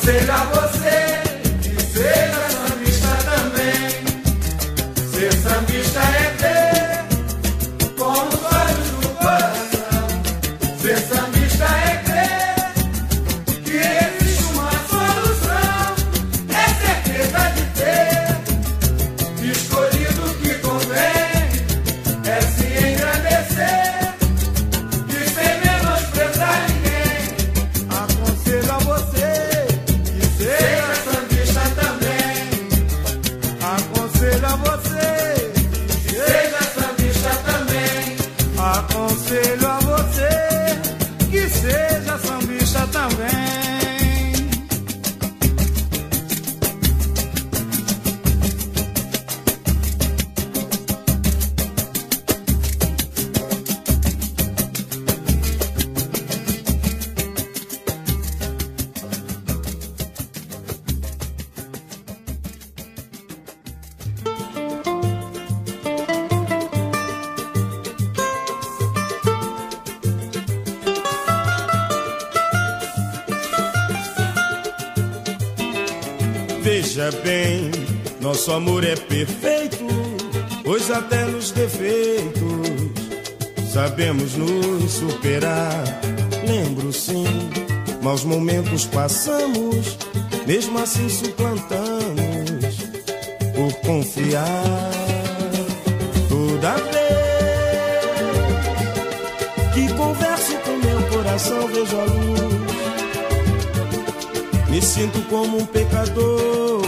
Aconselho a você nosso amor é perfeito, pois até nos defeitos sabemos nos superar. Lembro sim, maus momentos passamos, mesmo assim suplantamos por confiar. Toda vez que converso com meu coração, vejo a luz. Me sinto como um pecador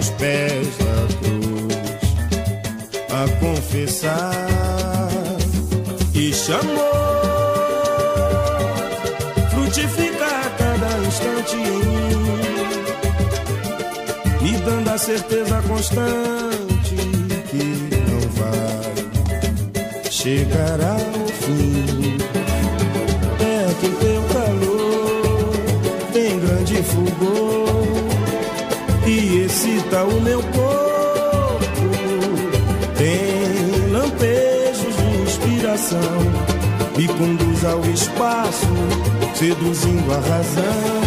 aos pés da a confessar e chamou frutifica a cada instante em mim, me dando a certeza constante que não vai chegar ao fim. É que teu calor tem grande fulgor e excita o meu corpo. Inspiração, me conduz ao espaço, seduzindo a razão.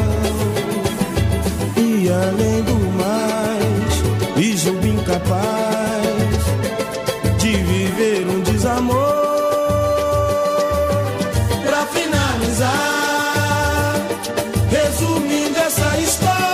E além do mais, me julgo incapaz de viver um desamor. Pra finalizar, resumindo essa história,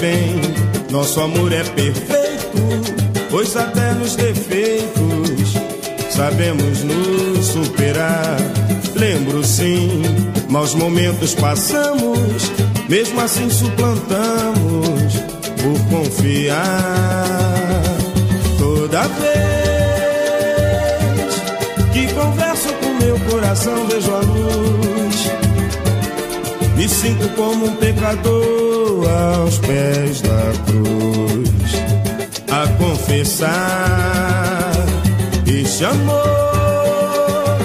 bem, nosso amor é perfeito, pois até nos defeitos sabemos nos superar. Lembro sim, maus momentos passamos, mesmo assim suplantamos por confiar. Toda vez que converso com meu coração, vejo a luz sinto como um pecador aos pés da cruz a confessar este amor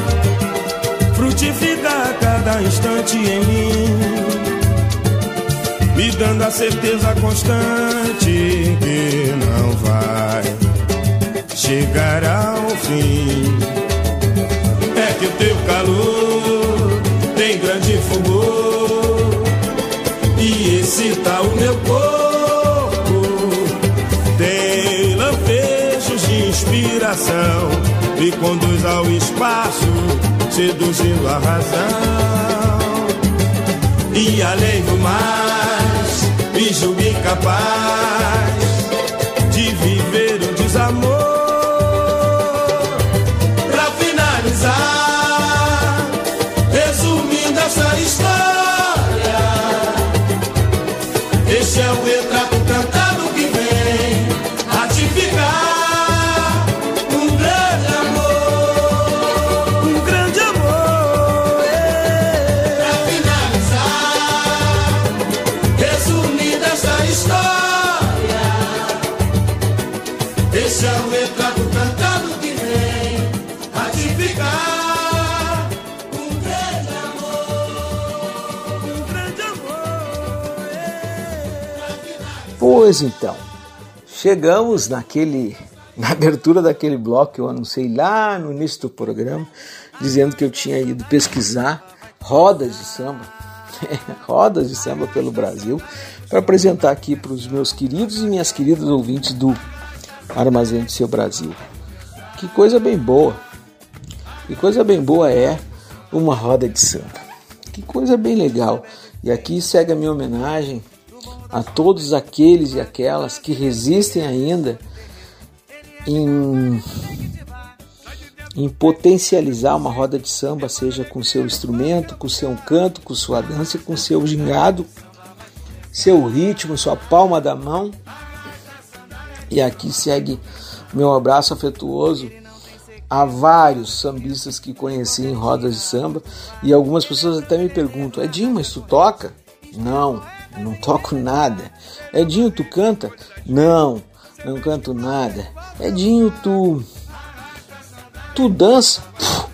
frutifica a cada instante em mim, me dando a certeza constante que não vai chegar ao fim. É que o teu calor tem grande fogo excita o meu corpo. Tem lampejos de inspiração, me conduz ao espaço, seduzindo a razão. E além do mais, me julgue capaz de viver o desamor. Pra finalizar, resumindo essa história, esse é Pois então, chegamos naquele na abertura daquele bloco eu anunciei lá no início do programa, dizendo que eu tinha ido pesquisar rodas de samba, rodas de samba pelo Brasil, para apresentar aqui para os meus queridos e minhas queridas ouvintes do Armazém do Seu Brasil. Que coisa bem boa, que coisa bem boa é uma roda de samba, que coisa bem legal. E aqui segue a minha homenagem a todos aqueles e aquelas que resistem ainda em, em potencializar uma roda de samba, seja com seu instrumento, com seu canto, com sua dança, com seu gingado, seu ritmo, sua palma da mão. E aqui segue meu abraço afetuoso a vários sambistas que conheci em rodas de samba e algumas pessoas até me perguntam: Edinho, mas tu toca? Não, não toco nada. Edinho, tu canta? Não, não canto nada. Edinho, tu. Tu dança? Pff,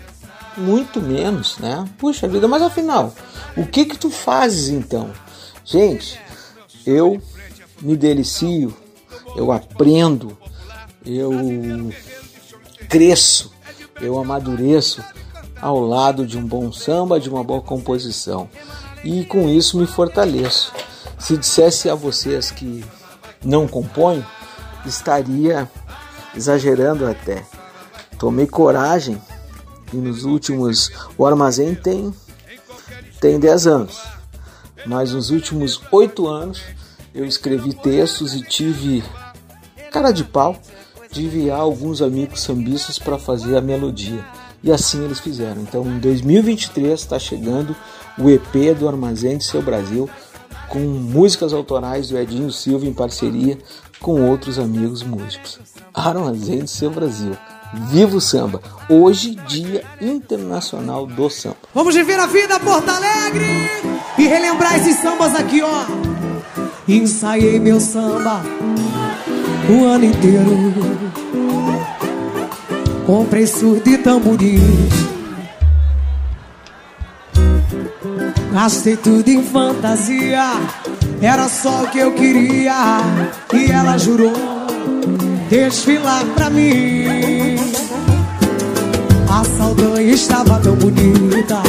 muito menos, né? Puxa vida, mas afinal, o que que tu fazes então? Gente, eu me delicio, eu aprendo, eu cresço, eu amadureço ao lado de um bom samba, de uma boa composição. E com isso me fortaleço. Se dissesse a vocês que não compõe, estaria exagerando até. Tomei coragem e nos últimos. O armazém tem, tem 10 anos, mas nos últimos 8 anos eu escrevi textos e tive cara de pau de enviar alguns amigos sambistas para fazer a melodia. E assim eles fizeram. Então em 2023 está chegando o EP do Armazém de Seu Brasil com músicas autorais do Edinho Silva em parceria com outros amigos músicos. Armazém de Seu Brasil. Viva o samba! Hoje, Dia Internacional do Samba. Vamos viver a vida Porto Alegre e relembrar esses sambas aqui, ó. Ensaiei meu samba o ano inteiro. Comprei surdo e tamborim. Gastei tudo em fantasia. Era só o que eu queria. E ela jurou desfilar pra mim. A Saldanha estava tão bonita.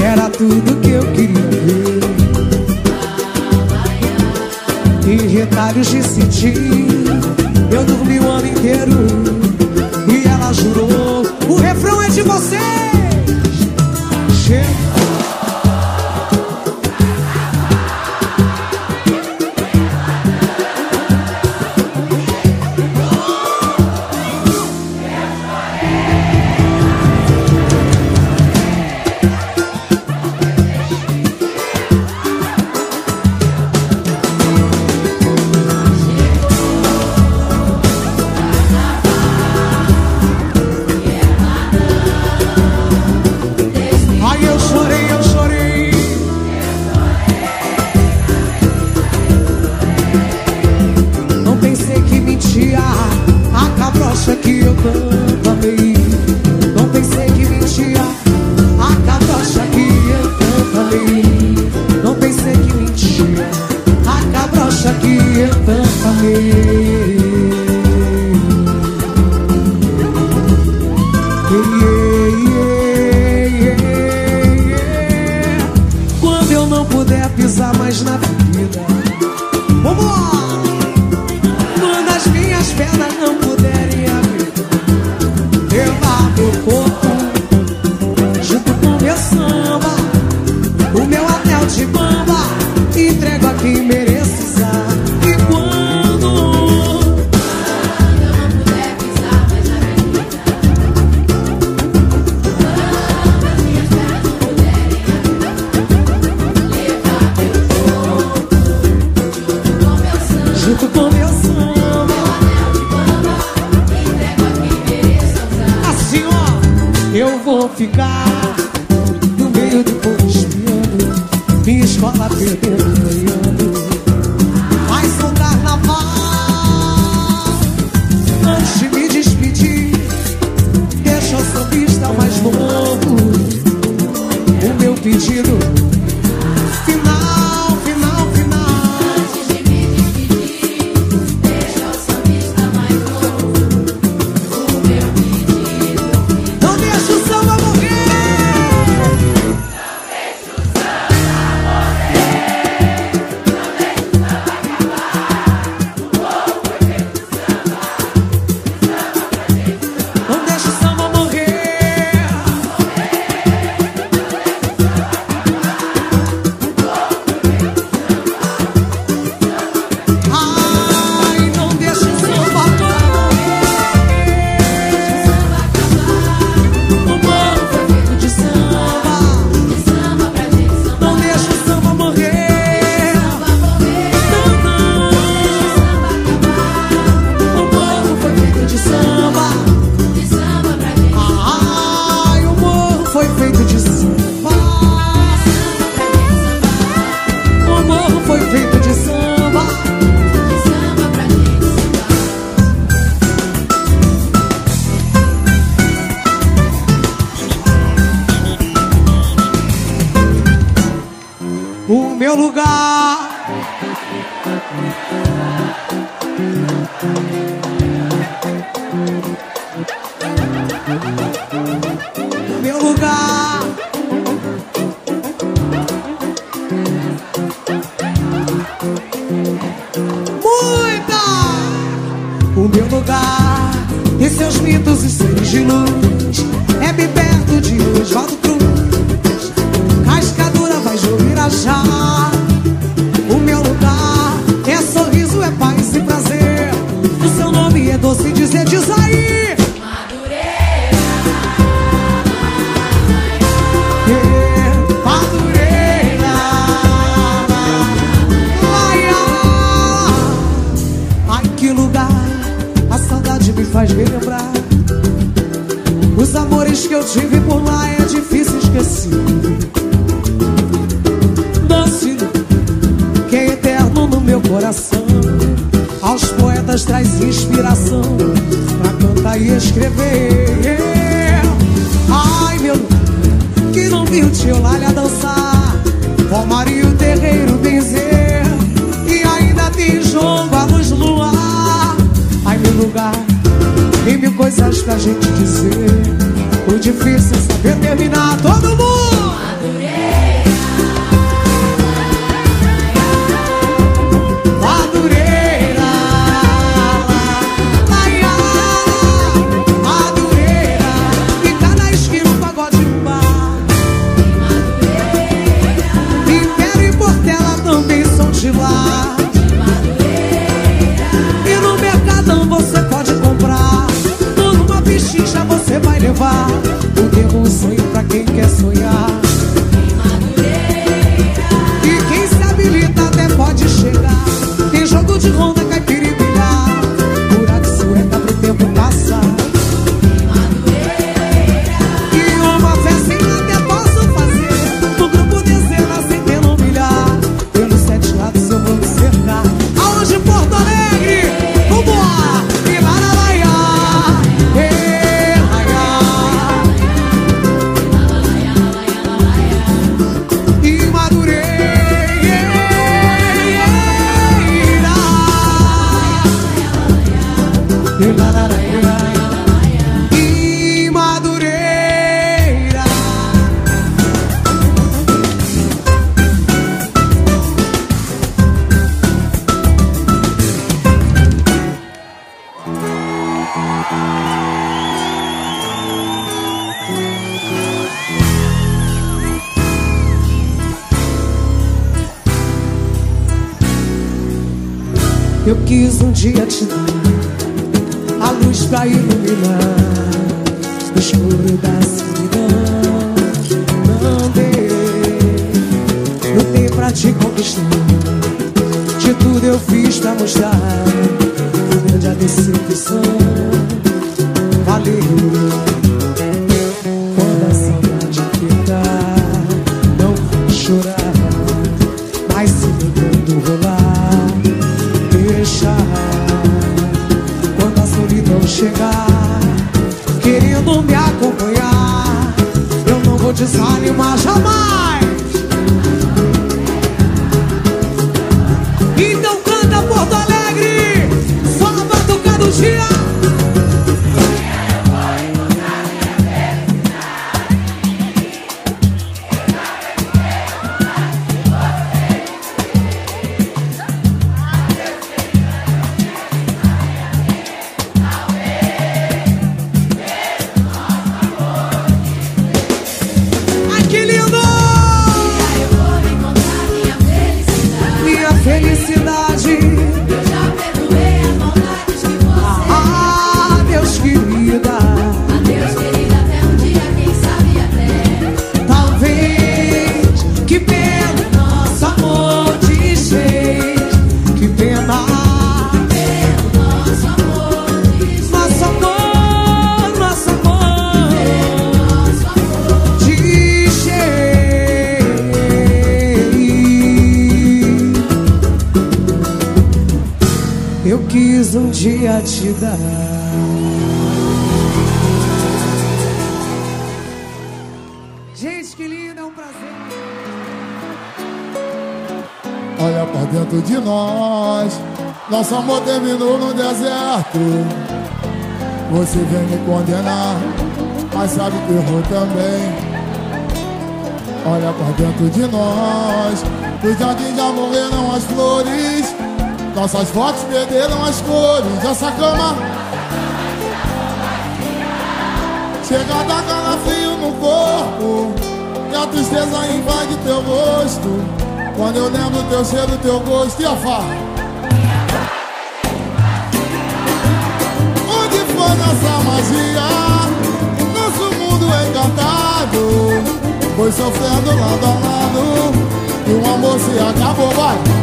Era tudo que eu queria ver. E retalhos de sentir. Eu dormi o ano inteiro. E ela jurou: o refrão é de vocês. Meu lugar. Muita. O meu lugar e seus mitos e seres de luz. Você vem me condenar, mas sabe que errou também. Olha pra dentro de nós. No jardim já morreram as flores. Nossas fotos perderam as cores. Essa cama. Chega a dar calafrio no corpo. E a tristeza invade teu rosto. Quando eu lembro teu cheiro, teu gosto e a farra. Nosso mundo encantado. Foi sofrendo lado a lado. E o amor se acabou, vai.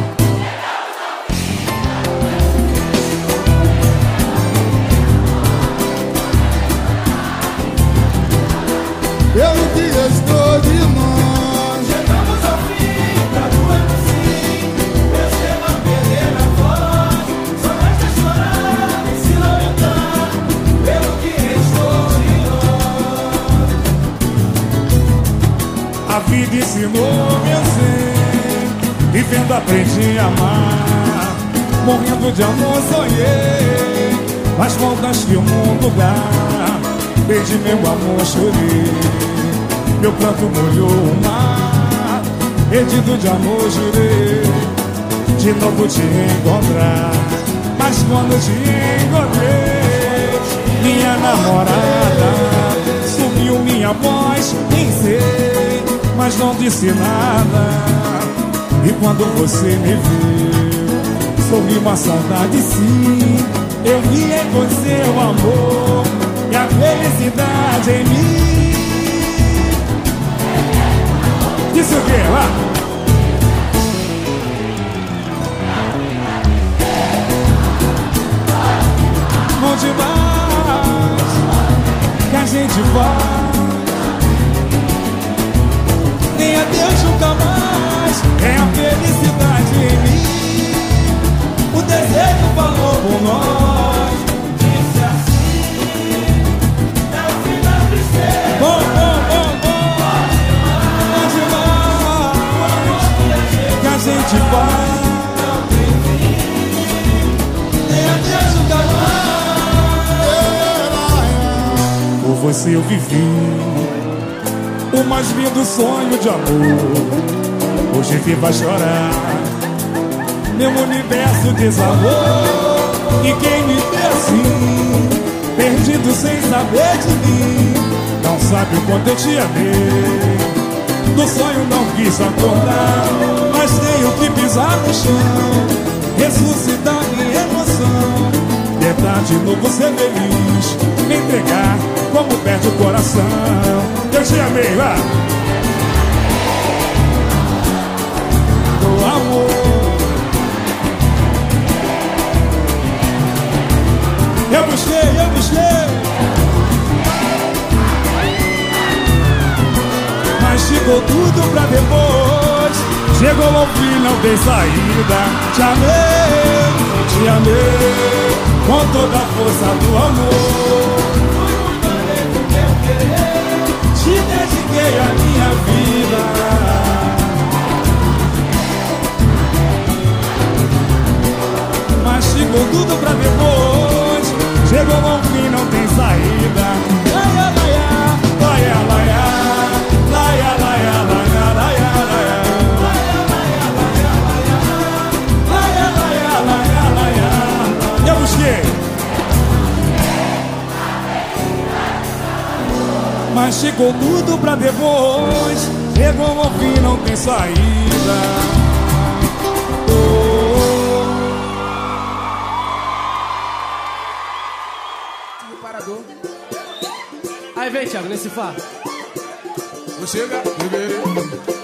Ensinou-me a ser Vivendo aprendi a amar. Morrendo de amor sonhei As voltas que o mundo dá. Desde meu amor chorei Meu pranto molhou o mar. Perdido de amor jurei De novo te encontrar. Mas quando te encontrei Minha namorada Sumiu minha voz, nem sei Mas não disse nada E quando você me viu Sorri uma saudade sim Eu vi em você o amor E a felicidade em mim Disse o quê? Lá? Bom demais Que a gente vai sem adeus é nunca mais? Tem é a felicidade em mim? O desejo falou por nós. Disse assim Dá o fim da tristeza. Bom, bom, bom, bom. Pode mais Pode mais Que a gente vai. Por você eu vivi o mais lindo sonho de amor. Hoje viva chorar, meu universo desabou. E quem me vê assim, perdido sem saber de mim, não sabe o quanto eu te amei. Do sonho não quis acordar, mas tenho que pisar no chão, ressuscitar minha emoção. Tentar de novo ser feliz, me entregar como perde o coração. Largou tudo pra depois. Chegou ao fim, não tem saída. Te amei, te amei. Com toda a força do amor. Fui muito além do meu querer Te dediquei a minha vida. Mas tudo pra depois. Chegou ao fim, não tem saída. Mas chegou tudo pra depois. Chegou ao fim, não tem saída. Oh. Parador Aí vem, Thiago, nesse fato sugar, you get it.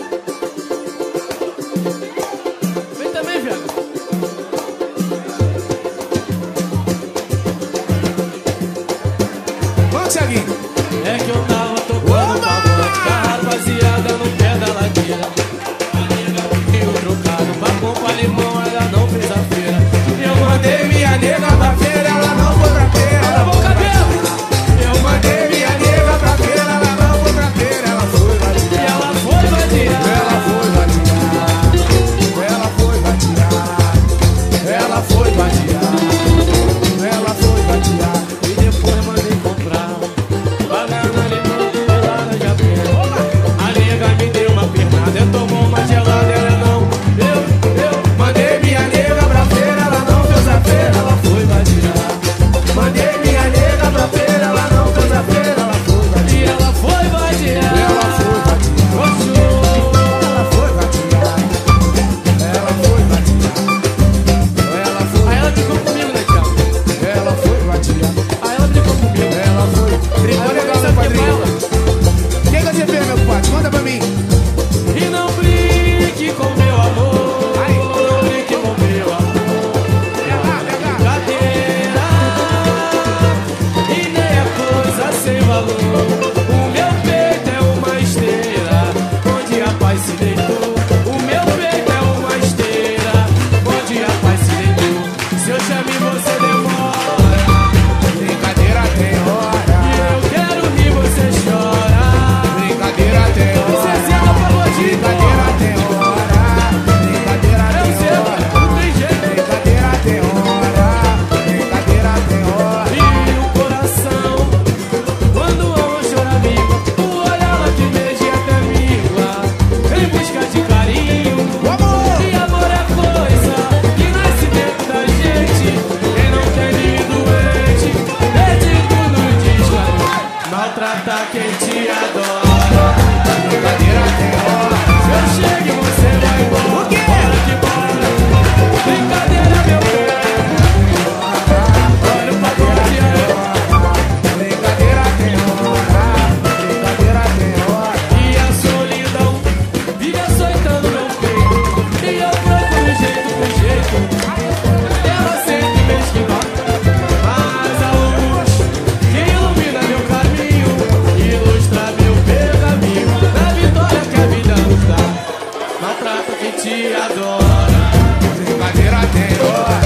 te adora. Brincadeira tem hora.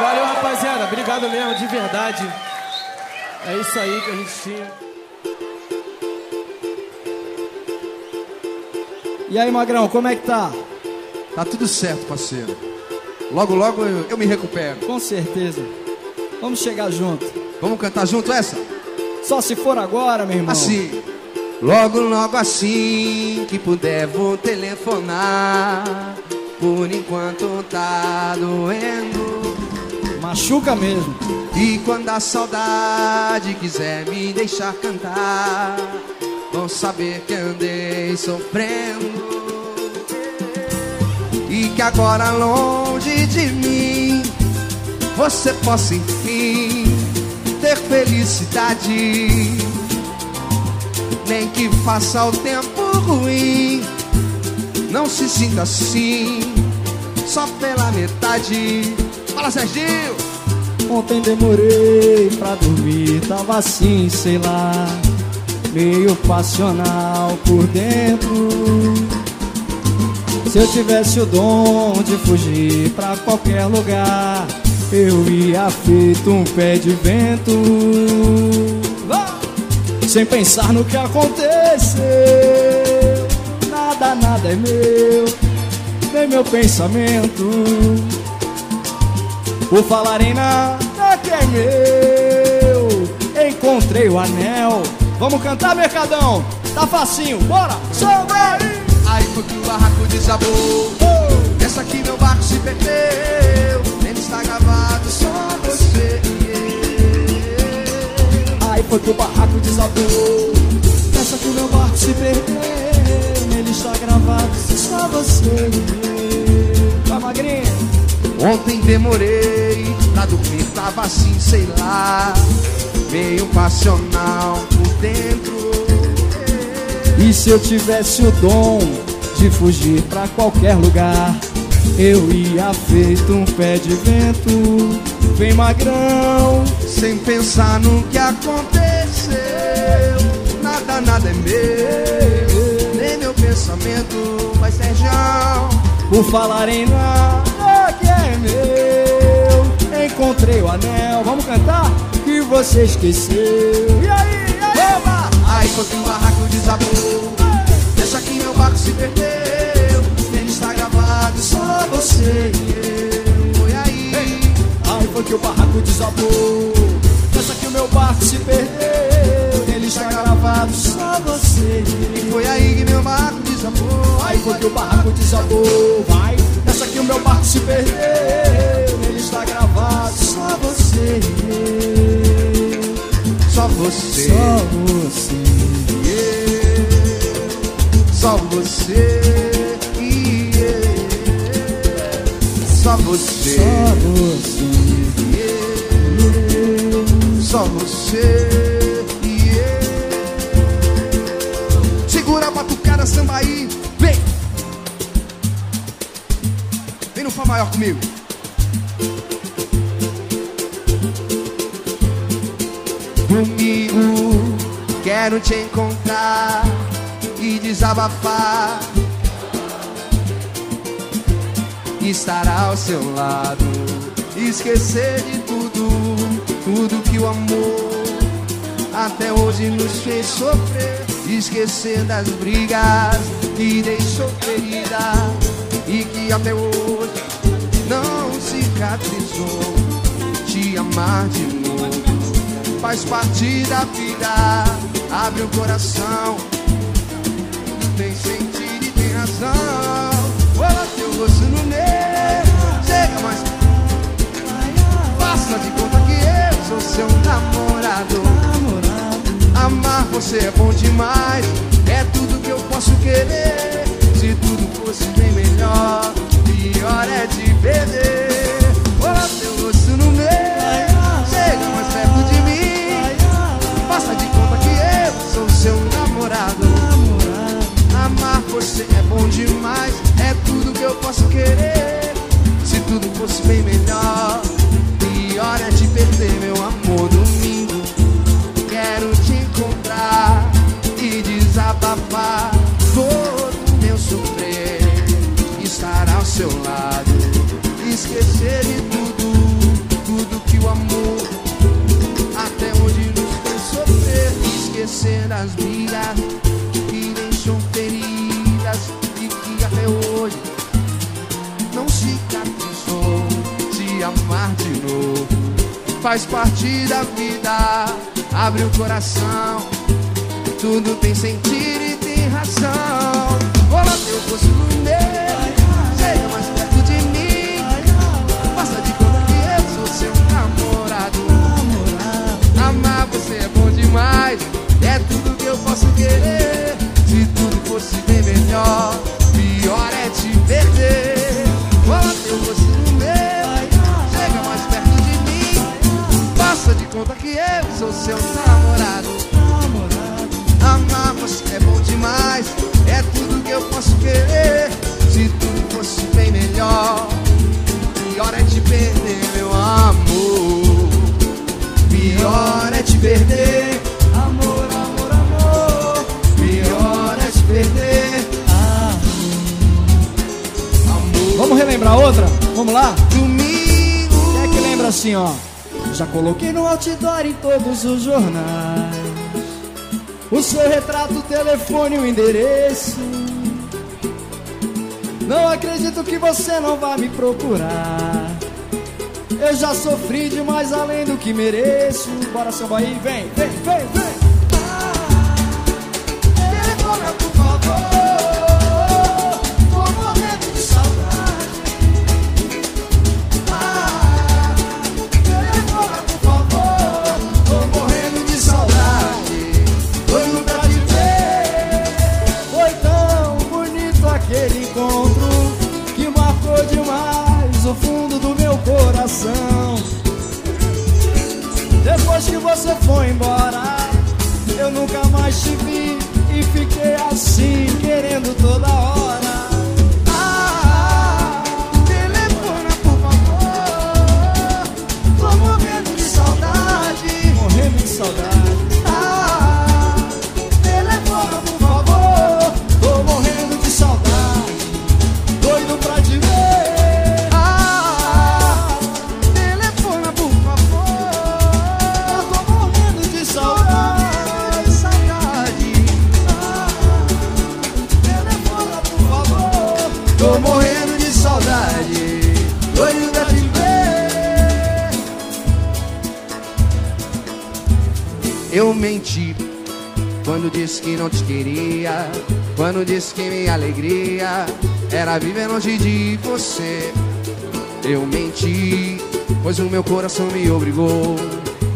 Valeu, rapaziada. Obrigado mesmo, de verdade. É isso aí que a gente tinha. E aí, Magrão, como é que tá? Tá tudo certo, parceiro. Logo, logo eu, eu me recupero. Com certeza. Vamos chegar junto. Vamos cantar junto essa? Só se for agora, meu irmão. Assim. Logo, logo assim que puder vou telefonar. Por enquanto tá doendo. Machuca mesmo. E quando a saudade quiser me deixar cantar, vão saber que andei sofrendo. E que agora longe de mim, você possa enfim ter felicidade. Nem que faça o tempo ruim, não se sinta assim, só pela metade. Fala, Serginho! Ontem demorei pra dormir, tava assim, sei lá, meio passional por dentro. Se eu tivesse o dom de fugir pra qualquer lugar, eu ia feito um pé de vento. Sem pensar no que aconteceu, nada, nada é meu, nem meu pensamento. Por falar em nada que é meu, encontrei o anel. Vamos cantar, Mercadão? Tá facinho, bora! Samba aí! Aí foi que o barraco desabou. Essa aqui meu barco se perdeu. Nele está gravado só você e Aí foi que o barraco desabou. Essa que meu barco se perdeu. Nele está gravado só você e eu. Vai, magrinha! Ontem demorei pra dormir, tava assim, sei lá, meio passional por dentro. E se eu tivesse o dom de fugir pra qualquer lugar, eu ia feito um pé de vento. Vem magrão, sem pensar no que aconteceu, nada nada, é meu. Nem meu pensamento vai ser João. Por falar em nada é meu, encontrei o anel. Vamos cantar? Que você esqueceu. E aí, e aí? Oba! Aí quando o barraco desabou, deixa que meu barco se perdeu. Ele está gravado, só você e eu. Foi aí. Aí foi que o barraco desabou. Pensa que o meu barco se perdeu. Ele está gravado, só você e eu. E foi aí que meu barco desabou. Aí foi que o barraco desabou. Vai, pensa que o meu barco se perdeu. Ele está gravado, só você e eu. Só você. Só você. Só você e eu. Só você. Só você. Só você e eu. Segura a batucada, samba Fá maior comigo. Comigo quero te encontrar e desabafar. Estar ao seu lado, esquecer de tudo, tudo que o amor até hoje nos fez sofrer. Esquecer das brigas que deixou ferida e que até hoje cicatrizou. Te amar de novo faz parte da vida. Abre o coração, tem sentido e tem razão. Olha teu rosto no meu, chega mais. Faça de conta que eu sou seu namorado. Amar você é bom demais, é tudo que eu posso querer. Se tudo fosse bem melhor, pior é te perder. Você é bom demais, é tudo que eu posso querer. Se tudo fosse bem melhor, pior é te perder, meu amor. Domingo, quero te encontrar e desabafar Das brigas que deixam feridas e que até hoje não cicatrizou. Te amar de novo faz parte da vida. Abre o coração, tudo tem sentido e tem razão. Cola teu rosto no meu, querer. Se tudo fosse bem melhor, pior é te perder, meu amor. Pior é te perder, amor, amor, amor. Pior é te perder, Vamos relembrar outra? Vamos lá? Domingo. Quem é que lembra assim, ó? Já coloquei no outdoor em todos os jornais. O seu retrato, o telefone, o endereço. Não acredito que você não vai me procurar. Eu já sofri demais além do que mereço. Bora samba aí, vem, vem, vem, vem.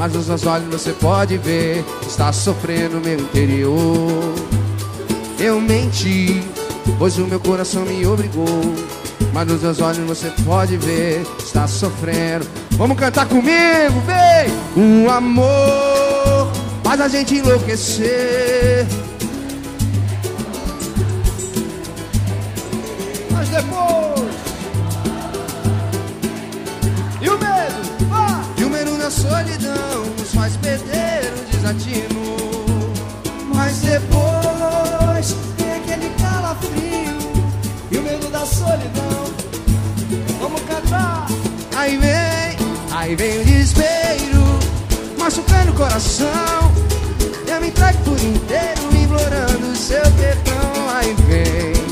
Mas nos meus olhos você pode ver, está sofrendo meu interior. Eu menti, pois o meu coração me obrigou. Mas nos meus olhos você pode ver, está sofrendo. Vamos cantar comigo, vem! Um amor faz a gente enlouquecer. Mas depois. Da solidão nos faz perder o desatino. Mas depois tem aquele calafrio e o medo da solidão. Vamos cantar. Aí vem, aí vem o desespero, machucando o coração. Eu me entrego por inteiro, implorando seu perdão. Aí vem,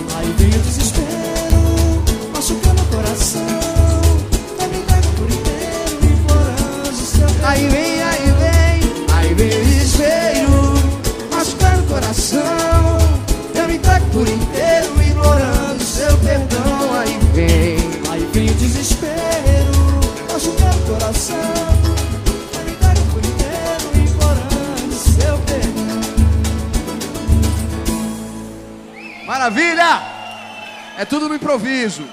por inteiro, implorando seu perdão. Aí vem, aí vem o desespero, machucando o coração. Maravilha! É tudo no improviso.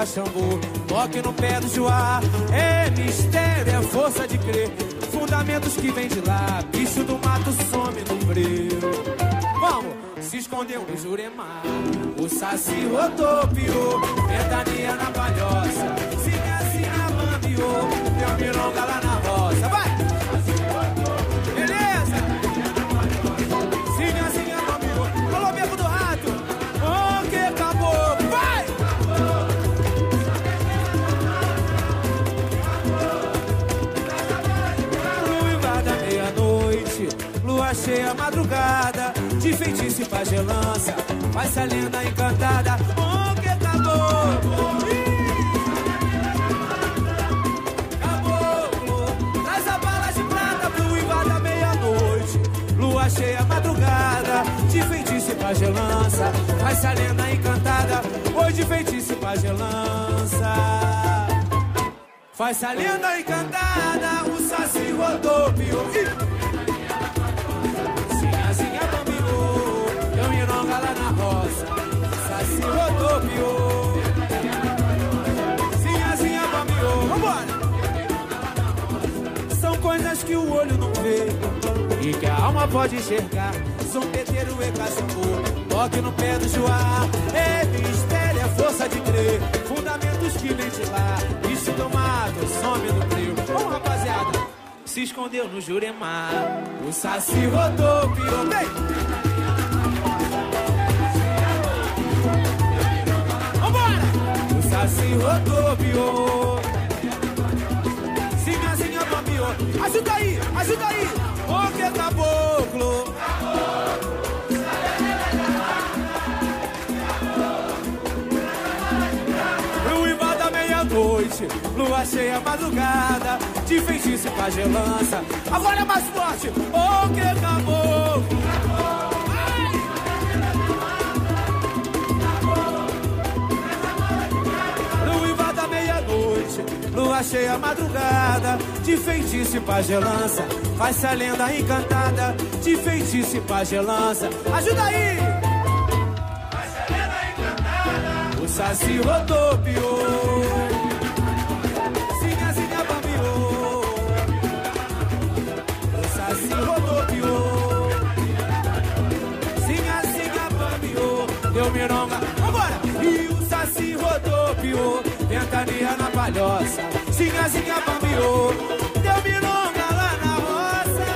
E cachambu, toque no pé do joá. É mistério, é força de crer. Fundamentos que vem de lá, bicho do mato some no breu. Vamos, se escondeu no Juremar. O saci rodopiou, ventania na palhoça. Sinha, sinha, bambiou, deu milonga lá na feitiço e pagelança, faz a lenda encantada. Oh, que acabou! Traz a bala de prata pro Ivar da meia-noite. Lua cheia madrugada, de feitiço e pagelança, faz a lenda encantada. De feitiço e pagelança. Faz a lenda encantada, o saci rodopiou. Ih! São coisas que o olho não vê e que a alma pode enxergar. Zombeteiro e cachambu, toque no pé do joá. É mistério, é força de crer. Fundamentos que vem de lá. Bicho do mato, some no breu. Vamos, rapaziada. Se escondeu no Juremar. O saci rodopiou. Vem! O saci rodopiou. Sinhazinha bambiou. Ajuda aí, ajuda aí. O que caboclo? No Ivar da meia-noite, lua cheia madrugada, de feitiço e pagelança. Agora é mais forte. O que caboclo? Lua cheia madrugada, de feitiço e pagelança. Faz-se a lenda encantada, de feitiço e pagelança. Ajuda aí! O saci rodopiou. Sinhazinha bambiou, deu milonga lá na roça.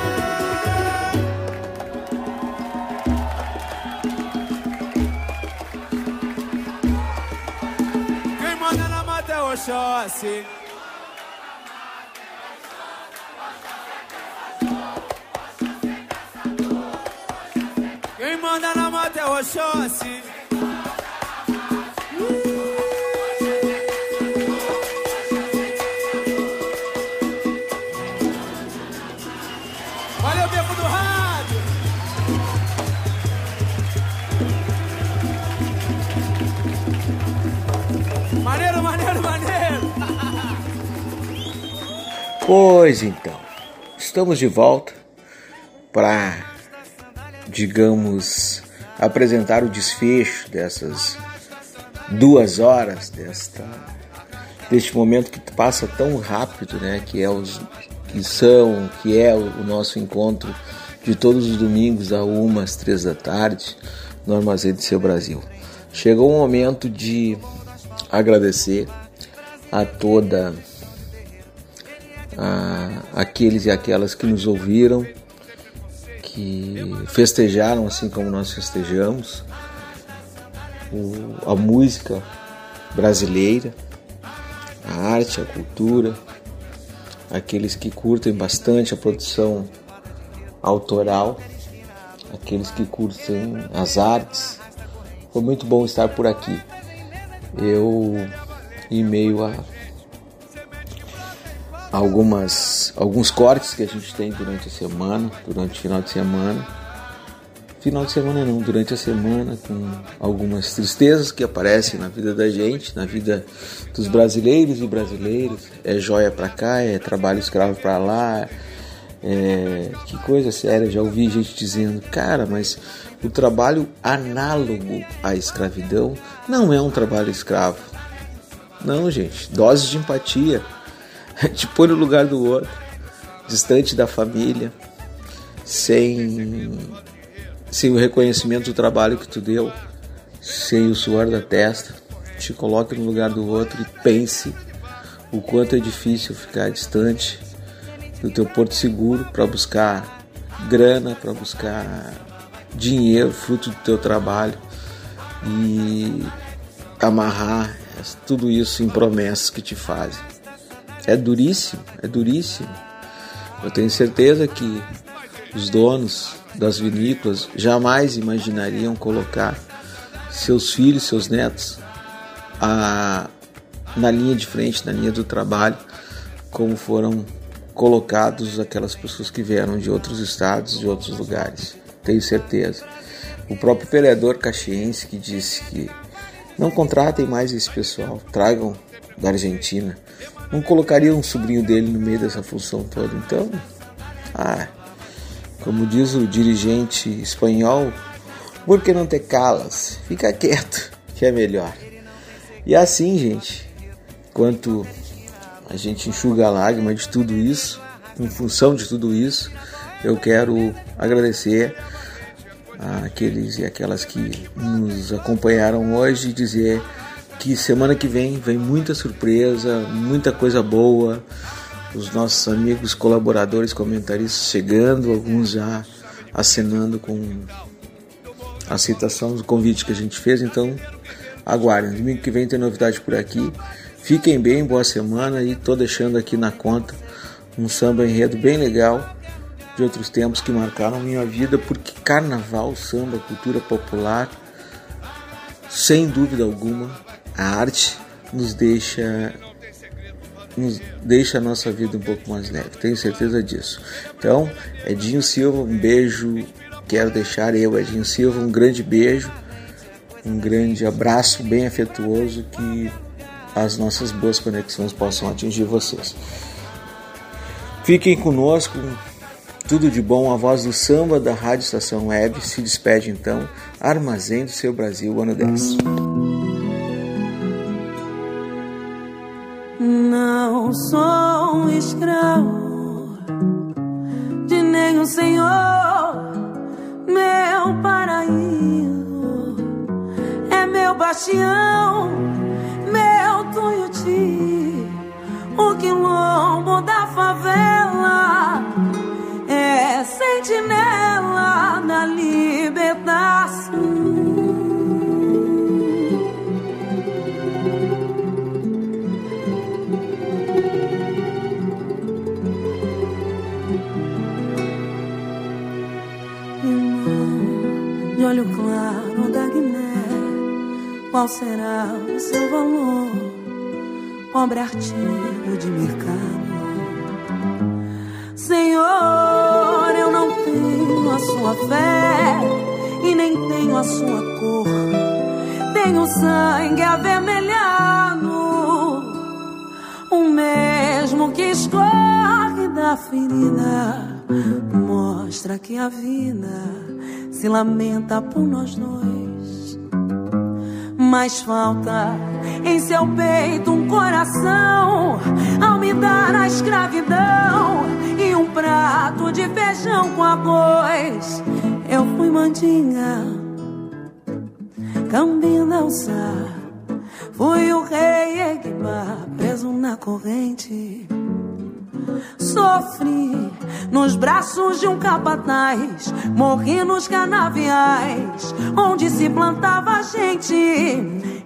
Quem manda na mata é Oxóssi. Pois então, estamos de volta para, digamos, apresentar o desfecho dessas duas horas desta deste momento que passa tão rápido, né? Que é os que são, que é o, nosso encontro de todos os domingos a uma às três da tarde no Armazém do Seu Brasil. Chegou o momento de agradecer a toda a, aqueles e aquelas que nos ouviram, que festejaram assim como nós festejamos, o, a música brasileira, a arte, a cultura, aqueles que curtem bastante a produção autoral, aqueles que curtem as artes. Foi muito bom estar por aqui. Eu, em meio a algumas alguns cortes que a gente tem durante a semana, durante o final de semana. Final de semana não, durante a semana, com algumas tristezas que aparecem na vida da gente, na vida dos brasileiros e brasileiras. É joia pra cá, é trabalho escravo pra lá. É, que coisa séria, já ouvi gente dizendo, cara, mas o trabalho análogo à escravidão não é um trabalho escravo. Não, gente, doses de empatia, te pôr no lugar do outro, distante da família, sem, sem o reconhecimento do trabalho que tu deu, sem o suor da testa. Te coloque no lugar do outro e pense o quanto é difícil ficar distante do teu porto seguro para buscar grana, para buscar dinheiro, fruto do teu trabalho e amarrar tudo isso em promessas que te fazem. É duríssimo, é duríssimo. Eu tenho certeza que os donos das vinícolas jamais imaginariam colocar seus filhos, seus netos a, na linha de frente, na linha do trabalho, como foram colocados aquelas pessoas que vieram de outros estados, de outros lugares. Tenho certeza. O próprio vereador caxiense que disse que não contratem mais esse pessoal, tragam da Argentina. Não colocaria um sobrinho dele no meio dessa função toda. Então, ah, como diz o dirigente espanhol, por que não te calas? Fica quieto, que é melhor. E assim, gente, enquanto a gente enxuga a lágrima de tudo isso, em função de tudo isso, eu quero agradecer àqueles e aquelas que nos acompanharam hoje e dizer que semana que vem vem muita surpresa, muita coisa boa. Os nossos amigos colaboradores, comentaristas chegando, alguns já acenando com a aceitação do convite que a gente fez. Então, aguardem. Domingo que vem tem novidade por aqui. Fiquem bem, boa semana e tô deixando aqui na conta um samba enredo bem legal de outros tempos que marcaram minha vida, porque carnaval, samba, cultura popular, sem dúvida alguma, a arte nos deixa nos deixa a nossa vida um pouco mais leve, tenho certeza disso. Então, Edinho Silva, um beijo, quero deixar eu, Edinho Silva, um grande beijo, um grande abraço bem afetuoso, que as nossas boas conexões possam atingir vocês. Fiquem conosco, tudo de bom, a voz do samba da Rádio Estação Web se despede então, Armazém do Seu Brasil, ano 10. Não sou um escravo de nenhum senhor, meu paraíso é meu bastião, meu tuiuti, o que lombo da favela, é sentinela da libertação. Olho claro da Guiné, qual será o seu valor? Pobre artigo de mercado. Senhor, eu não tenho a sua fé e nem tenho a sua cor. Tenho sangue avermelhado, o mesmo que escorre da ferida. Mostra que a vida se lamenta por nós dois. Mas falta em seu peito um coração ao me dar a escravidão e um prato de feijão com arroz. Eu fui mandinga, cambina alçar. Fui o rei Egba, preso na corrente. Sofri nos braços de um capataz, morri nos canaviais, onde se plantava gente.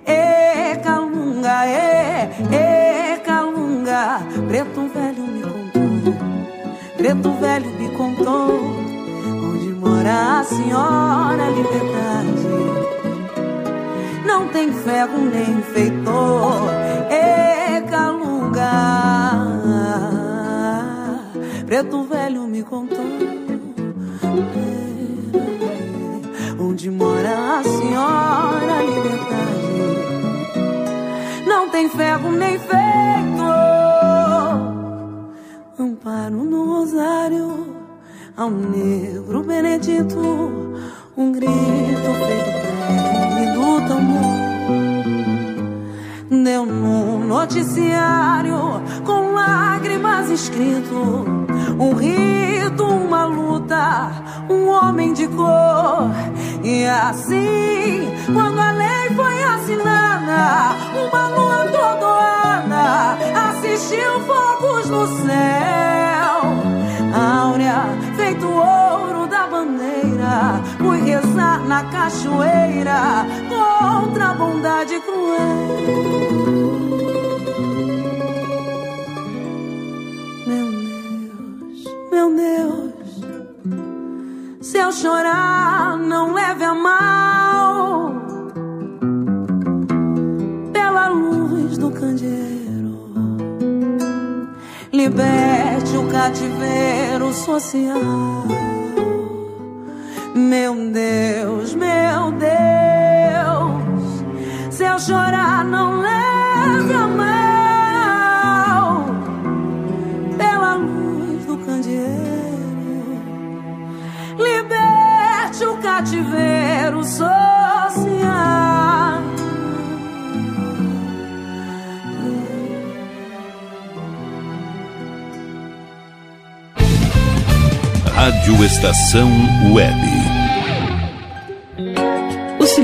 E calunga, e, e calunga, preto velho me contou, preto velho me contou, onde mora a senhora liberdade. Não tem ferro nem feitor, e calunga, preto velho me contou. Onde mora a senhora liberdade Não tem ferro nem feito Amparo no rosário Ao negro benedito Um grito feito prece do tambor Deu no noticiário Com lágrimas escrito Um rito, uma luta Um homem de cor e assim, quando a lei foi assinada, uma lua atordoada assistiu fogos no céu. Cachoeira contra a bondade cruel. Meu Deus, meu Deus. Se eu chorar, não leve a mal. Pela luz do candeeiro, liberte o cativeiro social. Meu Deus, meu Deus. Se eu chorar, não leve a mal. Pela luz do candeeiro liberte o cativeiro social. Rádio Estação Web.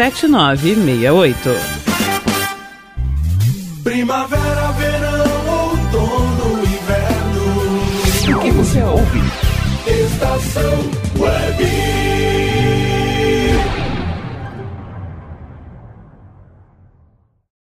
7968. Primavera, verão, outono, inverno. O que você ouve? Estação Web.